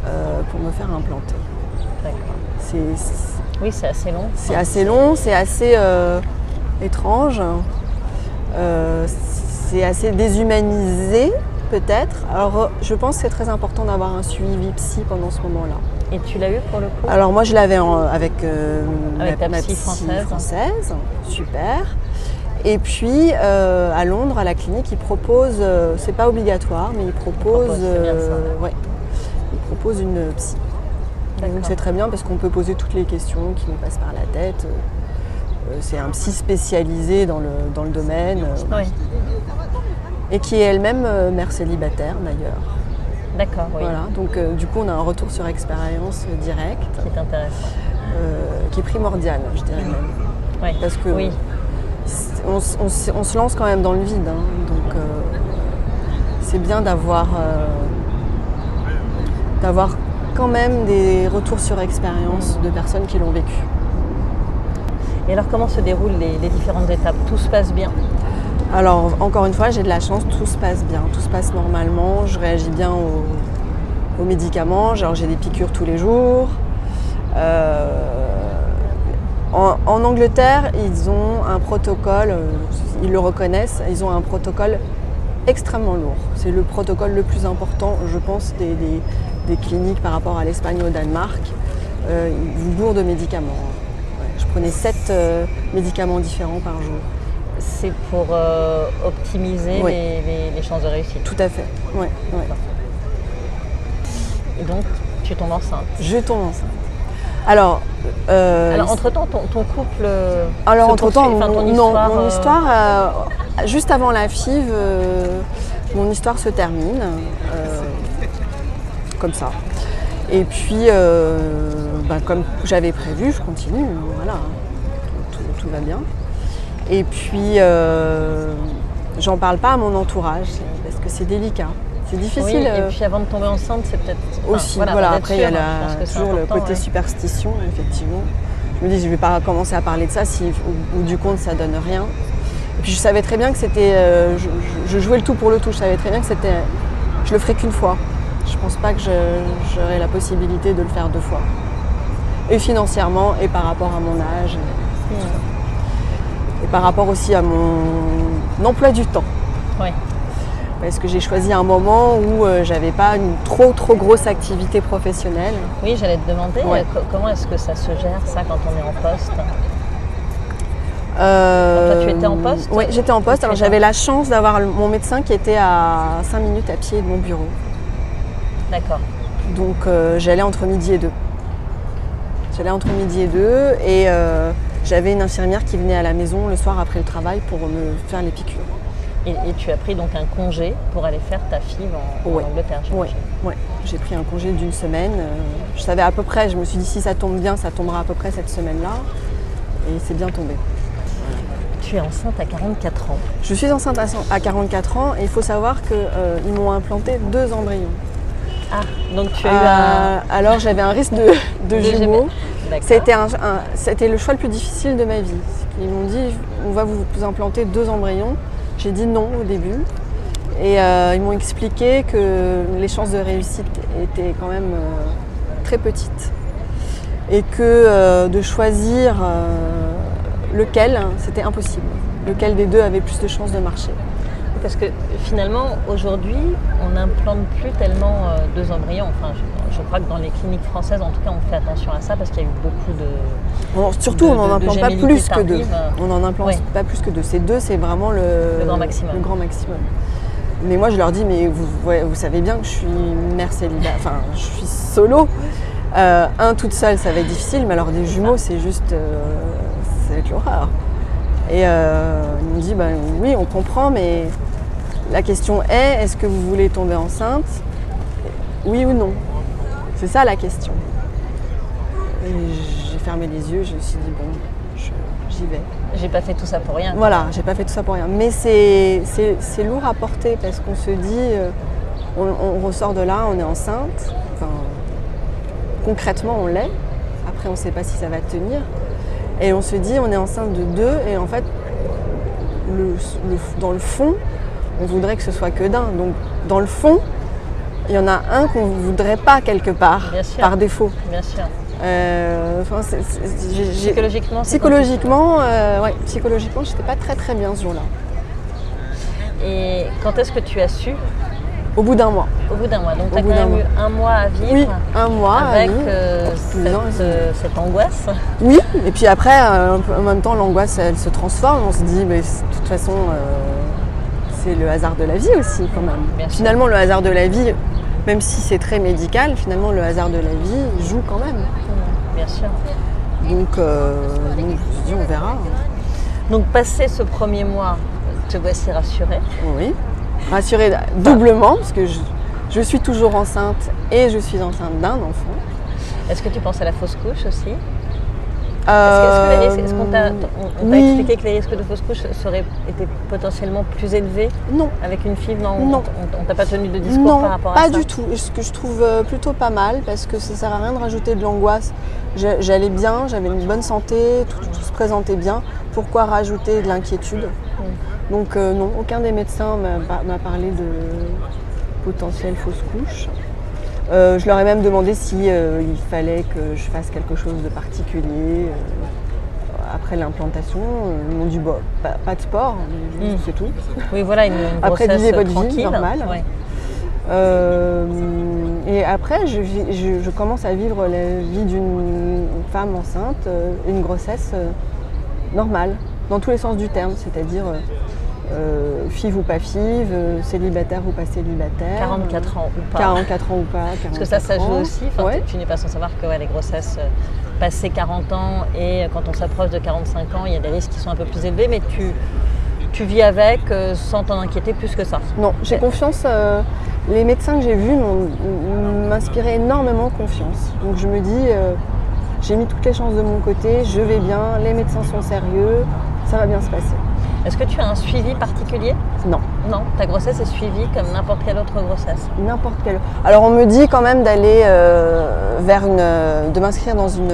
euh, pour me faire implanter. D'accord. C'est- C'est Oui, c'est assez long. c'est assez long, c'est assez euh, étrange, euh, c'est assez déshumanisé peut-être. Alors je pense que c'est très important d'avoir un suivi psy pendant ce moment-là. Et tu l'as eu pour le coup? Alors moi je l'avais en- avec, euh, Avec ma, ta ma psy française. française, super. Et puis euh, à Londres, à la clinique, ils proposent, euh, c'est pas obligatoire, mais ils proposent, proposent, c'est bien ça. euh, ouais, ils proposent une psy. Donc c'est très bien parce qu'on peut poser toutes les questions qui nous passent par la tête. Euh, C'est un psy spécialisé dans le, dans le domaine euh, Oui, et qui est elle-même euh, mère célibataire d'ailleurs. d'accord, oui. Voilà, donc euh, du coup on a un retour sur expérience euh, direct Qui est intéressant. euh, qui est primordial, je dirais même. Oui. Parce que oui. on, se lance quand même dans le vide, hein. donc euh, c'est bien d'avoir d'avoir quand même des retours sur expérience de personnes qui l'ont vécu. Et alors, comment se déroulent les, les différentes étapes? Tout se passe bien? Alors, encore une fois, j'ai de la chance, tout se passe bien, tout se passe normalement, je réagis bien aux, médicaments, j'ai des piqûres tous les jours. Euh, en, Angleterre, ils ont un protocole, euh, ils le reconnaissent, ils ont un protocole extrêmement lourd. C'est le protocole le plus important, je pense, des, cliniques par rapport à l'Espagne ou au Danemark. Euh, ils vous bourrent de médicaments. Je prenais 7 médicaments différents par jour. C'est pour euh, optimiser Oui. les, les- les chances de réussite. Tout à fait. Ouais, ouais. Et donc, tu tombes enceinte. Je tombe enceinte. Alors, euh, Alors, entre-temps, ton, ton couple. euh, alors se entre temps, poursuit, enfin, ton mon, histoire, non, mon histoire, euh, juste avant la FIV, mon histoire se termine, comme ça. Et puis, ben, comme j'avais prévu, je continue, voilà, tout, tout- tout va bien. Et puis, euh, j'en parle pas à mon entourage, parce que c'est délicat. C'est Oui, difficile. et euh, puis avant de tomber enceinte, c'est peut-être. enfin, aussi. Voilà, pour être après il y a la- toujours le côté ouais. superstition, effectivement. Je me dis, je vais pas commencer à parler de ça si au bout du compte ça donne rien. Et puis je savais très bien que c'était. euh, je, jouais le tout pour le tout, je savais très bien que c'était. Je le ferais qu'une fois. Je pense pas que j'aurais la possibilité de le faire deux fois. Et financièrement, et par rapport à mon âge, et, par rapport aussi à mon emploi du temps. Ouais. parce que j'ai choisi un moment où euh, j'avais pas une trop trop grosse activité professionnelle. Oui, j'allais te demander Ouais. euh, co- comment est-ce que ça se gère ça quand on est en poste? Euh, Toi, tu étais en poste? Oui, j'étais en poste. Alors j'avais la chance d'avoir mon médecin qui était à 5 minutes à pied de mon bureau. D'accord. Donc j'allais entre midi et deux. J'allais entre midi et deux et j'avais une infirmière qui venait à la maison le soir après le travail pour me faire les piqûres. Et, et tu as pris donc un congé pour aller faire ta FIV en. Angleterre, j'imagine. ouais. J'ai pris un congé d'une semaine. euh, je savais à peu près, je me suis dit si ça tombe bien, ça tombera à peu près cette semaine-là. Et c'est bien tombé. Tu es enceinte à 44 ans. Je suis enceinte à cent- à 44 ans et il faut savoir qu'ils m'ont implanté deux embryons. Ah, donc tu as eu un... Euh, alors j'avais un risque de, de de jumeaux. C'était le choix le plus difficile de ma vie. Ils m'ont dit on va vous implanter deux embryons. J'ai dit non au début. Et euh, ils m'ont expliqué que les chances de réussite étaient quand même euh, très petites. Et que euh, de choisir lequel, c'était impossible. Lequel des deux avait plus de chances de marcher. Parce que finalement, aujourd'hui, on n'implante plus tellement deux embryons. Enfin, je, je crois que dans les cliniques françaises, en tout cas, on fait attention à ça parce qu'il y a eu beaucoup de... Surtout, De- on n'en de- de implante pas plus que deux. tardive. On n'en implante Oui. pas plus que deux. Ces deux, c'est vraiment le, Le grand maximum. le grand maximum. Mais moi, je leur dis, mais vous, savez bien que je suis mère célibataire, enfin, je suis solo. Euh, un, toute seule, ça va être difficile, mais alors des jumeaux, c'est juste, euh, ça va être l'horreur. Et euh, ils m'ont dit, bah, oui, on comprend, mais la question est, est-ce que vous voulez tomber enceinte? Oui ou non? C'est ça la question. Et j'ai fermé les yeux, je me suis dit, bon, j'y vais. J'ai pas fait tout ça pour rien. Voilà, j'ai pas fait tout ça pour rien. Mais c'est- lourd à porter parce qu'on se dit, euh, on, on ressort de là, on est enceinte. Enfin, concrètement, on l'est. Après, on ne sait pas si ça va tenir. Et on se dit, on est enceinte de deux. Et en fait, le- le- dans le fond, on voudrait que ce soit que d'un. Donc, dans le fond, il y en a un qu'on ne voudrait pas quelque part, Bien sûr. par défaut. Bien sûr. Euh, enfin, Psychologiquement, Psychologiquement, euh, ouais, psychologiquement, j'étais pas très très bien ce jour-là. Et quand est-ce que tu as su? Au bout d'un mois. Au bout d'un mois. Donc, tu as quand même eu un mois à vivre Oui, un mois. avec euh, cette, euh, cette angoisse. Oui, et puis après, en même temps, l'angoisse, elle se transforme. On se dit, mais de toute façon, c'est le hasard de la vie aussi, quand même. Bien sûr. finalement, le hasard de la vie, même si c'est très médical, finalement, le hasard de la vie joue quand même. Bien sûr. Donc, euh, donc je on verra. Donc, passé ce premier mois, te voici rassurée. Oui. Rassurée doublement, parce que je, je suis toujours enceinte et je suis enceinte d'un enfant. Est-ce que tu penses à la fausse couche aussi? Est-ce qu'on t'a oui. expliqué que les risques de fausse couche seraient potentiellement plus élevés Non, avec une fille? Non, Non. on, t'a pas tenu de discours non, par rapport pas à ça? du tout. Ce que je trouve euh, plutôt pas mal, parce que ça sert à rien de rajouter de l'angoisse. J'allais bien, j'avais une bonne santé, tout, tout se présentait bien. Pourquoi rajouter de l'inquiétude? Donc euh, non, aucun des médecins m'a parlé de potentielle fausse couche. Euh, je leur ai même demandé si euh, il fallait que je fasse quelque chose de particulier euh, après l'implantation. Ils m'ont dit bah, pas, pas de sport, Mm. c'est tout. Oui, voilà, une, Après, vivez votre vie normale. Ouais. Euh, et après, je, je- je commence à vivre la vie d'une femme enceinte, une grossesse normale, dans tous les sens du terme, c'est-à-dire euh, five ou pas five, euh, célibataire ou pas célibataire. 44 ans ou pas 44 ans ou pas. Parce que ça, ça 44 joue aussi. Enfin, Ouais. tu- Tu n'es pas sans savoir que ouais, les grossesses euh, passées 40 ans et quand on s'approche de 45 ans, il y a des risques qui sont un peu plus élevés, mais tu, tu vis avec sans t'en inquiéter plus que ça. Non, j'ai Ouais. confiance. les médecins que j'ai vus m'ont- m'inspiraient énormément confiance. Donc je me dis, j'ai mis toutes les chances de mon côté, je vais bien, les médecins sont sérieux, ça va bien se passer. Est-ce que tu as un suivi particulier? Non, Non, ta grossesse est suivie comme n'importe quelle autre grossesse? n'importe quel. Alors on me dit quand même d'aller euh, vers une, euh, de m'inscrire dans une,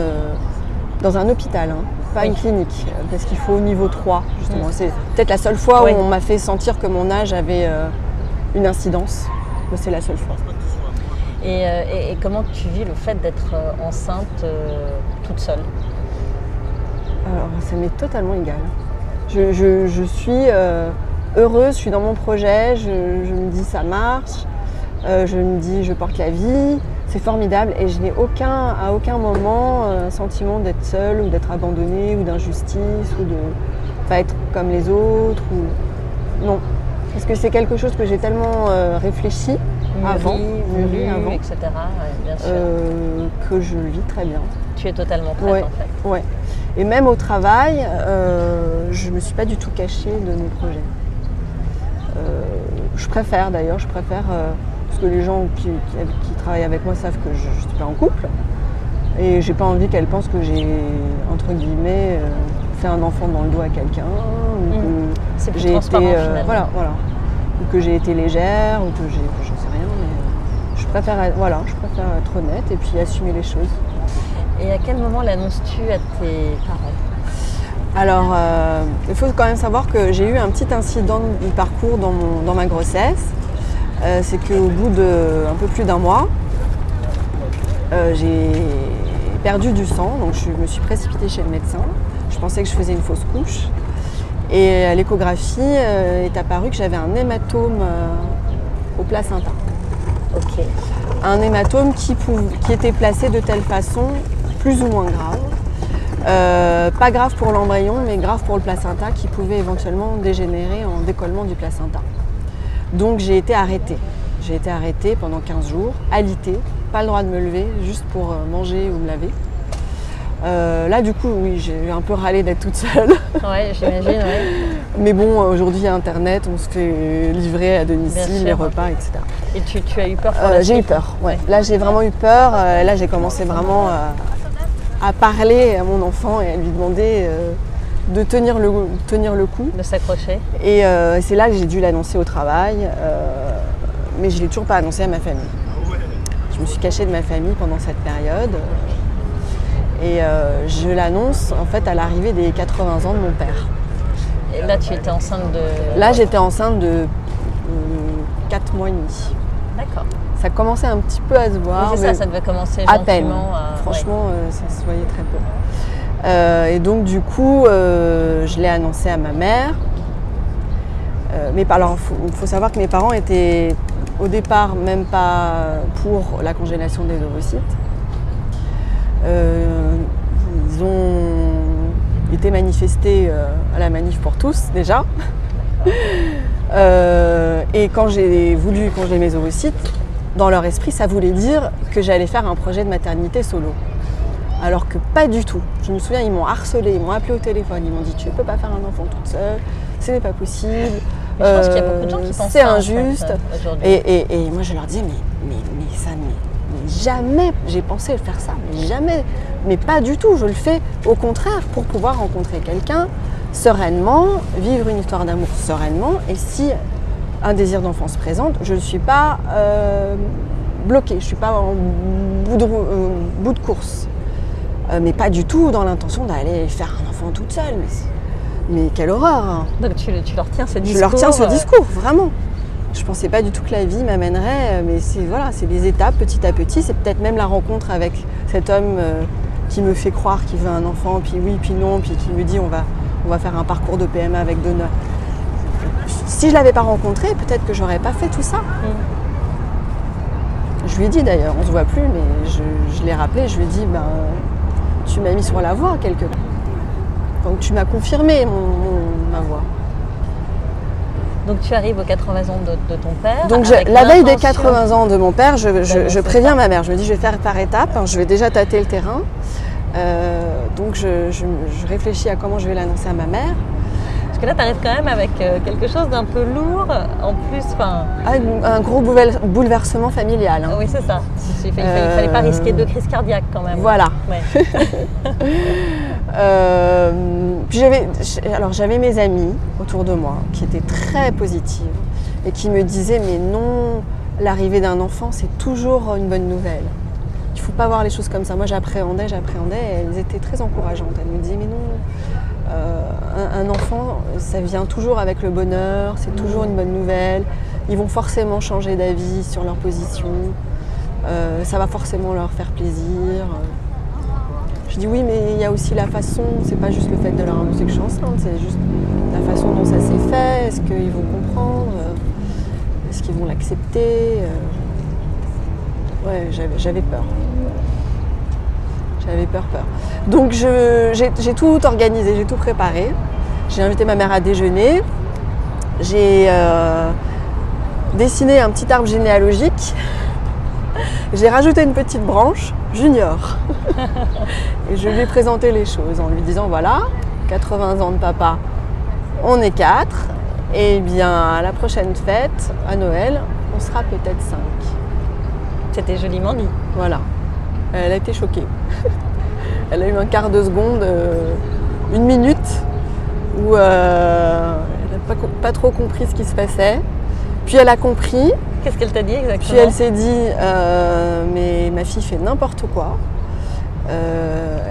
dans un hôpital, hein, pas Oui. une clinique, euh, parce qu'il faut au niveau 3 justement. Mm. C'est peut-être la seule fois Oui. où on m'a fait sentir que mon âge avait euh, une incidence. Mais c'est la seule fois. Et, euh, et- et comment tu vis le fait d'être euh, enceinte euh, toute seule? Alors, ça m'est totalement égal. Je, je- je suis. euh, heureuse, je suis dans mon projet, je, me dis ça marche, euh, je me dis je porte la vie, c'est formidable et je n'ai aucun, à aucun moment un sentiment d'être seule ou d'être abandonnée ou d'injustice ou de pas être comme les autres. Ou... Non. Parce que c'est quelque chose que j'ai tellement réfléchi avant, mûri, avant, etc. bien sûr. que je vis très bien. Tu es totalement prête en fait. Ouais. Et même au travail, euh, je ne me suis pas du tout cachée de mes projets. Euh, je préfère d'ailleurs, je préfère, euh, parce que les gens qui, travaillent avec moi savent que je ne suis pas en couple. Et j'ai pas envie qu'elles pensent que j'ai, entre guillemets, fait un enfant dans le dos à quelqu'un. Ou mmh. que j'ai été. voilà, voilà. Ou que j'ai été légère, ou que j'ai. J'en sais rien, mais je préfère, voilà, je préfère être honnête et puis assumer les choses. Et à quel moment l'annonces-tu à tes parents Alors, euh, il faut quand même savoir que j'ai eu un petit incident de parcours dans, ma grossesse. Euh, c'est qu'au bout de un peu plus d'un mois, euh, j'ai perdu du sang, donc je me suis précipitée chez le médecin. Je pensais que je faisais une fausse couche. Et à l'échographie est apparu que j'avais un hématome au placenta. Ok. Un hématome qui, qui était placé de telle façon plus ou moins grave. Euh, pas grave pour l'embryon, mais grave pour le placenta qui pouvait éventuellement dégénérer en décollement du placenta. Donc j'ai été arrêtée. J'ai été arrêtée pendant 15 jours, alitée, pas le droit de me lever, juste pour euh, manger ou me laver. Euh, là, du coup, oui, j'ai un peu râlé d'être toute seule. Ouais, j'imagine, Mais bon, aujourd'hui, Internet, on se fait livrer à domicile les repas, etc. Et tu, as eu peur J'ai eu peur, ouais. Là, j'ai vraiment eu peur. là, j'ai commencé vraiment à parler à mon enfant et à lui demander euh, de tenir le, tenir le coup. De s'accrocher. Et euh, c'est là que j'ai dû l'annoncer au travail, euh, mais je ne l'ai toujours pas annoncé à ma famille. Je me suis cachée de ma famille pendant cette période. Et je l'annonce en fait à l'arrivée des 80 ans de mon père. Et là, tu étais enceinte de. Là, j'étais enceinte de 4 mois et demi. D'accord ça commençait un petit peu à se voir. c'est ça, ça devait commencer à peine. Franchement, euh, ça se voyait très peu. Euh, et donc du coup, euh, je l'ai annoncé à ma mère. mais alors, il faut, savoir que mes parents étaient au départ même pas pour la congélation des ovocytes. ils ont été manifestés à la manif pour tous déjà. et quand j'ai voulu congeler mes ovocytes, dans leur esprit, ça voulait dire que j'allais faire un projet de maternité solo. Alors que pas du tout. Je me souviens, ils m'ont harcelé, ils m'ont appelé au téléphone, ils m'ont dit tu ne peux pas faire un enfant toute seule, ce n'est pas possible. je pense qu'il y a beaucoup de gens qui pensent C'est injuste. et, moi je leur disais mais, mais, mais ça mais jamais j'ai pensé faire ça, mais jamais, mais pas du tout. Je le fais au contraire pour pouvoir rencontrer quelqu'un sereinement, vivre une histoire d'amour sereinement. Et si un désir d'enfant se présente, je ne suis pas euh, bloquée, je ne suis pas en bout de, euh, bout de course. Euh, mais pas du tout dans l'intention d'aller faire un enfant toute seule. Mais, quelle horreur hein. Donc tu, leur tiens ce discours Je leur tiens ce discours, vraiment. Je ne pensais pas du tout que la vie m'amènerait, mais c'est voilà, c'est des étapes petit à petit. C'est peut-être même la rencontre avec cet homme qui me fait croire qu'il veut un enfant, puis oui, puis non, puis qui me dit on va, on va faire un parcours de PMA avec deux si je l'avais pas rencontré, peut-être que j'aurais pas fait tout ça. Mm. Je lui ai dit d'ailleurs, on se voit plus, mais je, l'ai rappelé, je lui ai dit, ben, tu m'as mis sur la voie quelque part. Donc tu m'as confirmé ma voix. Donc tu arrives aux 80 ans de, ton père. Donc la veille des 80 ans de mon père, je, préviens ma mère. Je me dis je vais faire par étapes. Hein. je vais déjà tâter le terrain. Euh, donc je, réfléchis à comment je vais l'annoncer à ma mère là, tu arrives quand même avec euh, quelque chose d'un peu lourd, en plus. Ah, un gros bouleversement familial. Hein. Oui, c'est ça. Il ne fallait, pas risquer de crise cardiaque quand même. Voilà. Euh, j'avais, alors j'avais mes amis autour de moi qui étaient très positives et qui me disaient mais non, l'arrivée d'un enfant c'est toujours une bonne nouvelle. Il ne faut pas voir les choses comme ça. Moi j'appréhendais, j'appréhendais et elles étaient très encourageantes. Elles me disaient mais non, euh, un, enfant, ça vient toujours avec le bonheur, c'est toujours une bonne nouvelle. Ils vont forcément changer d'avis sur leur position. Euh, ça va forcément leur faire plaisir. Je dis oui, mais il y a aussi la façon, c'est pas juste le fait de leur annoncer que je suis enceinte, c'est juste la façon dont ça s'est fait, est-ce qu'ils vont comprendre, euh, est-ce qu'ils vont l'accepter. Ouais, j'avais peur. J'avais peur, peur. Donc je- j'ai, j'ai tout organisé, j'ai tout préparé. J'ai invité ma mère à déjeuner. J'ai euh, dessiné un petit arbre généalogique. J'ai rajouté une petite branche, junior. Et je lui ai présenté les choses en lui disant voilà, 80 ans de papa, on est quatre. Et bien à la prochaine fête, à Noël, on sera peut-être cinq. C'était joliment dit. Voilà. Elle a été choquée. Elle a eu un quart de seconde, euh, une minute, où euh, elle n'a pas, trop compris ce qui se passait. Puis elle a compris, Qu'est-ce qu'elle t'a dit exactement? Puis elle s'est dit euh, mais ma fille fait n'importe quoi.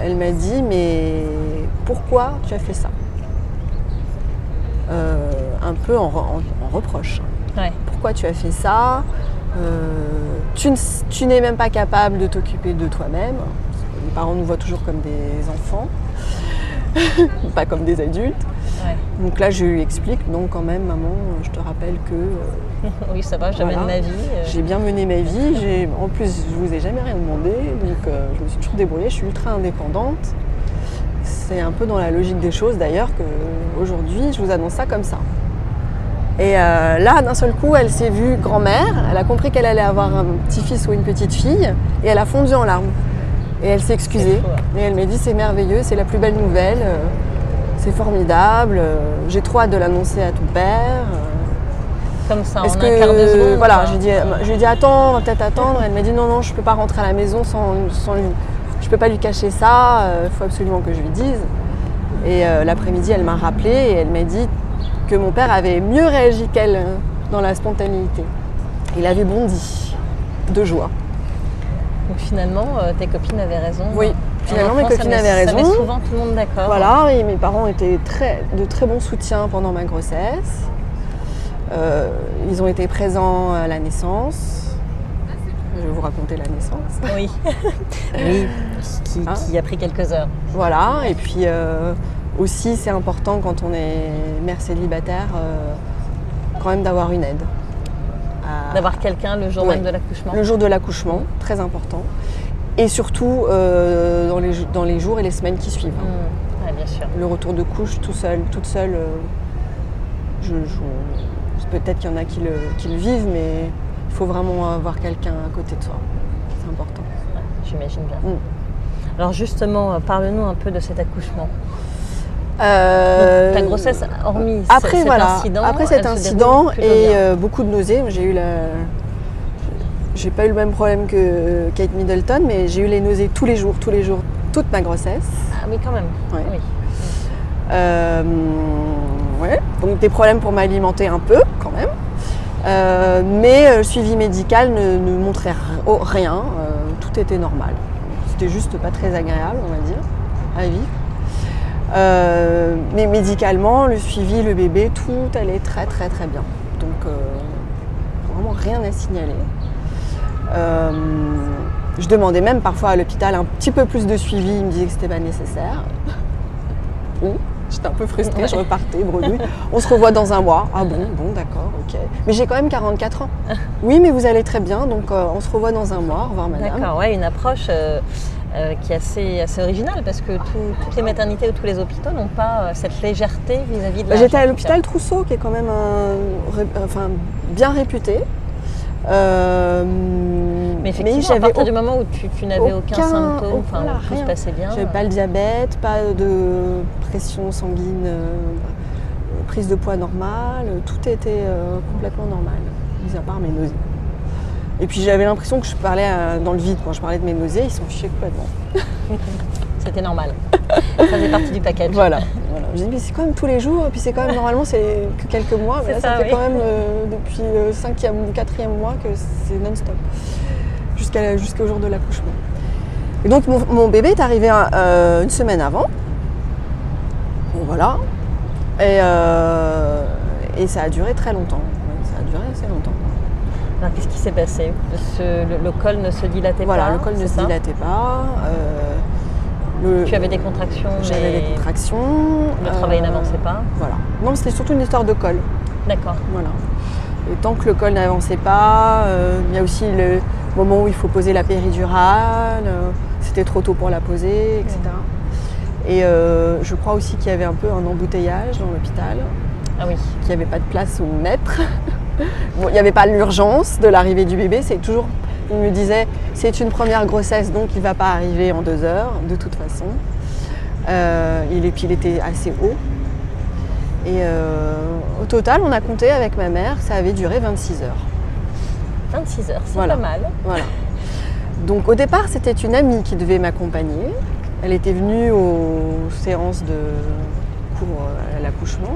Elle m'a dit mais pourquoi tu as fait ça? Euh, Un peu en, re- en- en reproche. Ouais. Pourquoi tu as fait ça? Tu ne- tu n'es même pas capable de t'occuper de toi-même. Que Les parents nous voient toujours comme des enfants, pas comme des adultes. Ouais. Donc là, je lui explique, non quand même, maman, je te rappelle que euh, oui, ça va, Voilà. ma vie. euh, j'ai bien mené ma vie. J'ai- En plus, je vous ai jamais rien demandé, donc euh, je me suis toujours débrouillée. Je suis ultra indépendante. C'est un peu dans la logique des choses d'ailleurs qu'aujourd'hui, je vous annonce ça comme ça. Et euh, là, d'un seul coup, elle s'est vue grand-mère. Elle a compris qu'elle allait avoir un petit-fils ou une petite fille, et elle a fondu en larmes. Et elle s'est excusée. Et elle m'a dit c'est merveilleux, c'est la plus belle nouvelle, euh, c'est formidable. euh, J'ai trop hâte de l'annoncer à ton père. Comme ça, est-ce en un quart de que seconde. voilà, dit, je lui ai dit attends, on va peut-être attendre. Elle m'a dit non non, je peux pas rentrer à la maison sans, sans lui, je peux pas lui cacher ça. Il faut absolument que je lui dise. Et l'après-midi, elle m'a rappelé et elle m'a dit que mon père avait mieux réagi qu'elle euh, dans la spontanéité. Il avait bondi de joie. Donc finalement, euh, tes copines avaient raison. Oui, En finalement, mes copines avaient Ça met raison. souvent tout le monde d'accord. Voilà, et mes parents étaient très, de très bons soutiens pendant ma grossesse. Euh, ils ont été présents à la naissance. Je vais vous raconter la naissance. Oui. oui, qui, Hein qui a pris quelques heures. Voilà, et puis euh, aussi c'est important quand on est mère célibataire, euh, quand même d'avoir une aide. À- D'avoir quelqu'un le jour Ouais. même de l'accouchement. le jour de l'accouchement, très important. Et surtout euh, dans, les, jou- dans les jours et les semaines qui suivent. Ouais, bien sûr. le retour de couche tout seul, toute seule, euh, je, je- peut-être qu'il y en a qui le, qui le vivent, mais il faut vraiment avoir quelqu'un à côté de soi. C'est important. Ouais, J'imagine bien. Mm. Alors justement, parle-nous un peu de cet accouchement. Euh, Ta grossesse, hormis après cet voilà, incident, après cet incident et euh, beaucoup de nausées, j'ai eu la, j'ai pas eu le même problème que Kate Middleton, mais j'ai eu les nausées tous les jours, tous les jours, toute ma grossesse. Ah oui, quand même. Ouais. Oui. Euh, ouais, donc des problèmes pour m'alimenter un peu quand même. Euh, mais le suivi médical ne, ne montrait oh, rien, euh, tout était normal. C'était juste pas très agréable, on va dire, à vivre. Euh, mais médicalement, le suivi, le bébé, tout allait très très très bien. Donc euh, vraiment rien à signaler. Euh, je demandais même parfois à l'hôpital un petit peu plus de suivi, il me disait que c'était pas nécessaire. Bon, J'étais un peu frustrée, je repartais, bredouille. On se revoit dans un mois. Ah bon, bon, d'accord, ok. Mais j'ai quand même 44 ans. Oui, mais vous allez très bien, donc euh, on se revoit dans un mois. Au revoir, madame. D'accord, ouais, une approche euh, euh, qui est assez, assez originale parce que tout- toutes les maternités ou tous les hôpitaux n'ont pas euh, cette légèreté vis-à-vis de la J'étais à l'hôpital Trousseau, qui est quand même un, ré- enfin, bien réputé. Euh, Mais effectivement, à partir du moment où tu, tu n'avais aucun, aucun- symptôme, voilà, où tout se passait bien. J'avais pas le diabète, pas de pression sanguine, euh, prise de poids normale, tout était complètement normal, mis à part mes nausées. Et puis j'avais l'impression que je parlais euh, dans le vide quand je parlais de mes nausées, ils s'en fichaient complètement. C'était normal. Ça faisait partie du package. Voilà. voilà. Je dis mais c'est quand même tous les jours, et puis c'est quand même normalement c'est que quelques mois, mais là ça, ça, fait oui. quand même euh, depuis le cinquième ou quatrième mois que c'est non-stop, jusqu'au jour de l'accouchement. Et donc mon, mon bébé est arrivé euh, une semaine avant. Bon voilà. Et, euh, et ça a duré très longtemps. Ça a duré assez longtemps. Alors, qu'est-ce qui s'est passé Ce- le, le col ne se dilatait Voilà, pas le col ne se dilatait pas. euh, Le- Tu avais des contractions, J'avais des contractions. le travail euh, n'avançait pas. Voilà. Non, c'était surtout une histoire de col. D'accord. Voilà. Et tant que le col n'avançait pas, euh, il y a aussi le moment où il faut poser la péridurale. C'était trop tôt pour la poser, etc. Et euh, je crois aussi qu'il y avait un peu un embouteillage dans l'hôpital, Ah oui. qu'il n'y avait pas de place où mettre. Bon, il n'y avait pas l'urgence de l'arrivée du bébé. C'est toujours, il me disait, c'est une première grossesse, donc il ne va pas arriver en deux heures, de toute façon. Euh, il, et puis il était assez haut. Et euh, au total, on a compté avec ma mère, ça avait duré 26 heures. 26 heures, c'est Voilà. pas mal. Voilà. Donc au départ, c'était une amie qui devait m'accompagner. Elle était venue aux séances de cours à l'accouchement.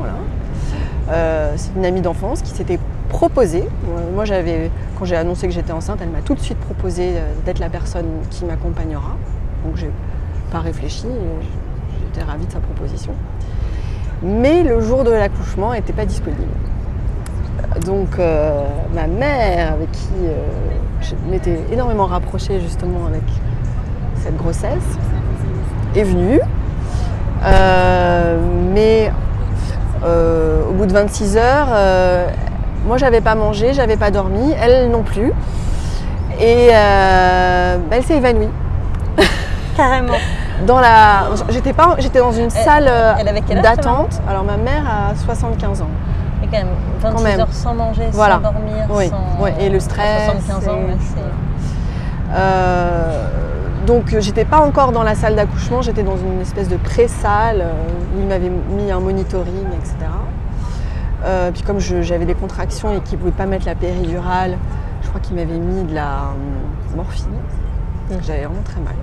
Euh, c'est une amie d'enfance qui s'était proposée. Euh, Moi, j'avais, quand j'ai annoncé que j'étais enceinte, elle m'a tout de suite proposé euh, d'être la personne qui m'accompagnera. Donc j'ai pas réfléchi. J'étais ravie de sa proposition. Mais le jour de l'accouchement, n'était pas disponible. Donc euh, ma mère, avec qui je m'étais énormément rapprochée justement avec cette grossesse, est venue. Mais au bout de 26 heures, euh, moi j'avais pas mangé, j'avais pas dormi, elle non plus. Et euh, bah, elle s'est évanouie. Carrément. Dans la, j'étais pas, j'étais dans une salle elle d'attente. Alors ma mère a 75 ans. Et quand même, 26 même. heures sans manger, Voilà. sans dormir, Oui, sans... oui, et le stress, 75 ans, et- ouais, c'est... Euh, donc j'étais pas encore dans la salle d'accouchement, j'étais dans une espèce de pré-salle euh, où il m'avait mis un monitoring, etc. Euh, puis comme j'avais des contractions et qu'il ne pouvait pas mettre la péridurale, je crois qu'il m'avait mis de la hum, morphine. Donc j'avais vraiment très mal.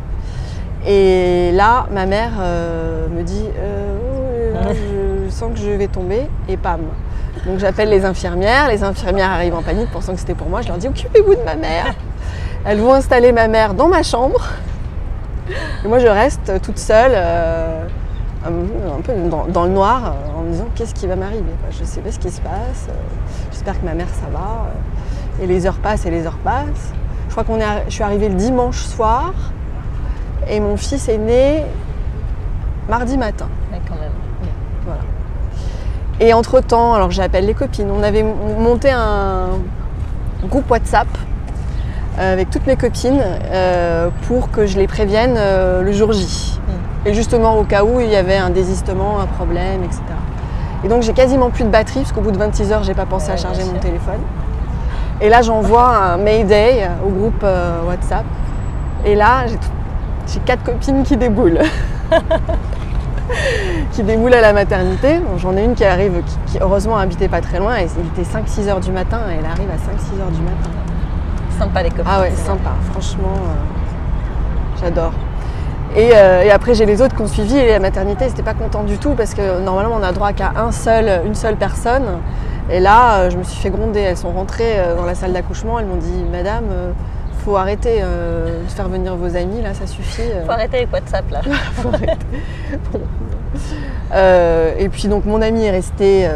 Et là, ma mère euh, me dit euh, Oh, là, je sens que je vais tomber et pam. Donc j'appelle les infirmières, les infirmières arrivent en panique pensant que c'était pour moi, je leur dis occupez-vous de ma mère. Elles vont installer ma mère dans ma chambre. Et moi je reste toute seule, euh, un, peu dans, dans le noir, euh, en me disant qu'est-ce qui va m'arriver. Je ne sais pas ce qui se passe. euh, J'espère que ma mère ça va. euh. Et les heures passent et les heures passent. Je crois qu'on est, je suis arrivée le dimanche soir et mon fils est né mardi matin. Ouais, quand même. Voilà. Et entre-temps, alors j'appelle les copines, on avait monté un groupe WhatsApp avec toutes mes copines pour que je les prévienne le jour J. Et justement au cas où il y avait un désistement, un problème, etc. Et donc j'ai quasiment plus de batterie parce qu'au bout de 26 heures, j'ai pas pensé à charger mon téléphone. Et là j'envoie un Mayday au groupe euh, WhatsApp. Et là j'ai tout- j'ai quatre copines qui déboulent. qui déboulent à la maternité. Bon, J'en ai une qui arrive, qui, qui, heureusement habitait pas très loin. Et il était 5-6 heures du matin et elle arrive à 5-6 heures du matin. Sympa les copines. Ah ouais, sympa, franchement, euh, j'adore. Et, euh, et après, j'ai les autres qui ont suivi et la maternité, c'était pas content du tout parce que normalement, on a droit qu'à un seul, une seule personne. Et là, euh, je me suis fait gronder. Elles sont rentrées euh, dans la salle d'accouchement. Elles m'ont dit, Madame, euh, faut arrêter euh, de faire venir vos amis, là, ça suffit. euh. Faut arrêter avec WhatsApp là. Faut arrêter. Bon. Euh, et puis donc mon amie est restée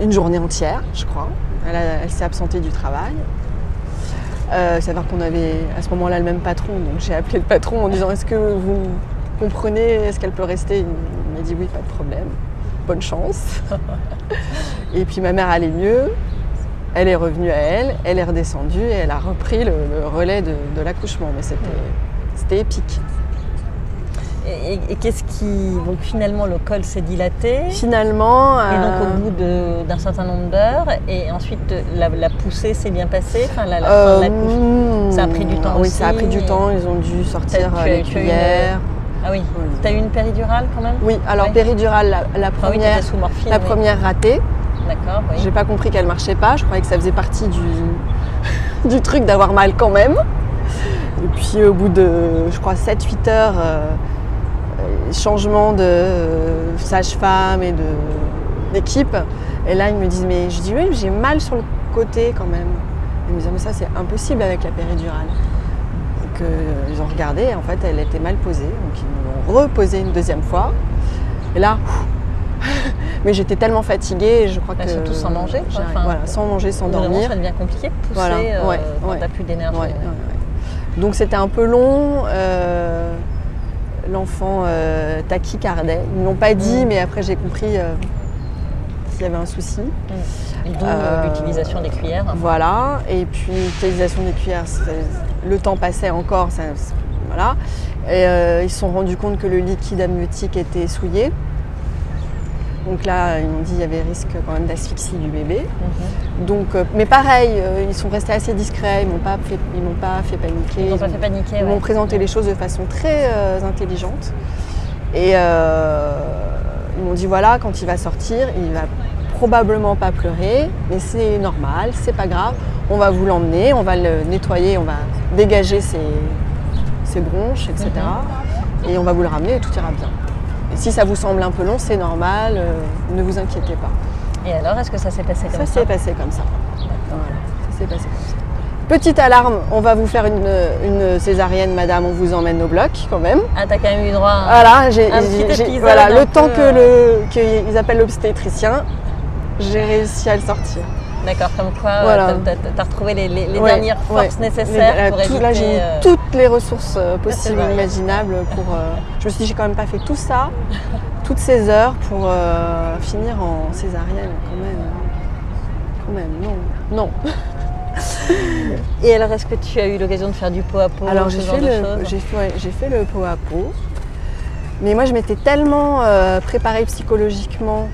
une journée entière, je crois. Elle, elle s'est absentée du travail. Euh, savoir qu'on avait à ce moment-là le même patron, donc j'ai appelé le patron en disant est-ce que vous comprenez, est-ce qu'elle peut rester? Il m'a dit oui, pas de problème, bonne chance. et puis ma mère allait mieux, elle est revenue à elle, elle est redescendue et elle a repris le, le relais de, de l'accouchement, mais c'était, c'était épique. Et, qu'est-ce qui. Donc finalement, le col s'est dilaté. Finalement, Et donc euh, au bout de- d'un certain nombre d'heures, et ensuite la, la poussée s'est bien passée, enfin la, la fin euh, de l'accouchement. ça a pris du temps Oui, aussi, ça a pris du temps. Ils ont dû sortir euh, les cuillères. Ah oui, Oui. t'as eu une péridurale quand même? Oui, alors Ouais. péridurale, la, la Ah oui, première, sous morphine. la oui. première ratée. D'accord, oui. J'ai pas compris qu'elle marchait pas. Je croyais que ça faisait partie du, du truc d'avoir mal quand même. Et puis au bout de, je crois, 7-8 heures, euh, euh, changement de euh, sage-femme et d'équipe. Et là, ils me disent, mais je dis oui, j'ai mal sur le côté quand même. Ils me disent, mais ça, c'est impossible avec la péridurale. Donc euh, ils ont regardé, et en fait, elle était mal posée. Donc ils me l'ont reposée une deuxième fois. Et là, mais j'étais tellement fatiguée, et je crois Bah, que. surtout sans manger, quoi. j'arrive- Enfin, voilà, sans manger, sans dormir. ça devient compliqué de pousser Voilà, euh, ouais, quand ouais. t'as plus d'énergie. Ouais. Donc c'était un peu long. euh, l'enfant euh, tachycardait. Ils ne l'ont pas dit, Mm. mais après j'ai compris euh, qu'il y avait un souci. D'où Euh, l'utilisation des cuillères. Voilà, et puis l'utilisation des cuillères, le temps passait encore, ça- voilà. Et euh, ils se sont rendus compte que le liquide amniotique était souillé. Donc là, ils m'ont dit qu'il y avait risque quand même d'asphyxie du bébé. Mhm. Donc, euh, mais pareil, euh, ils sont restés assez discrets, ils m'ont pas fait, ils m'ont pas fait paniquer. Ils pas m'ont- fait paniquer. ils ouais. m'ont présenté les choses de façon très euh, intelligente. Et ils m'ont dit voilà, quand il va sortir, il va probablement pas pleurer, mais c'est normal, c'est pas grave. On va vous l'emmener, on va le nettoyer, on va dégager ses, ses bronches, etc. Et on va vous le ramener et tout ira bien. Si ça vous semble un peu long, c'est normal, euh, ne vous inquiétez pas. Et alors, est-ce que ça s'est passé comme Ça ça s'est passé comme ça. D'accord. Voilà, ça s'est passé comme ça. Petite alarme, on va vous faire une, une césarienne, madame, on vous emmène au bloc quand même. Ah, t'as quand même eu droit à Voilà, j'ai, voilà, le temps que le, qu'ils appellent l'obstétricien, j'ai réussi à le sortir. D'accord, comme quoi euh, Voilà. t'as- t'as t'as retrouvé les, les- les Ouais, dernières ouais. forces nécessaires Les- pour tout- éviter. là, j'ai euh, toutes les ressources euh, possibles et imaginables pour. euh, je me suis dit, j'ai quand même pas fait tout ça, toutes ces heures pour euh, finir en césarienne, quand même. Quand même, non. Non. Et alors, est-ce que tu as eu l'occasion de faire du pot à pot Alors j'ai fait, le, j'ai, fait, ouais, fait le pot à pot. Mais moi je m'étais tellement euh, préparée psychologiquement.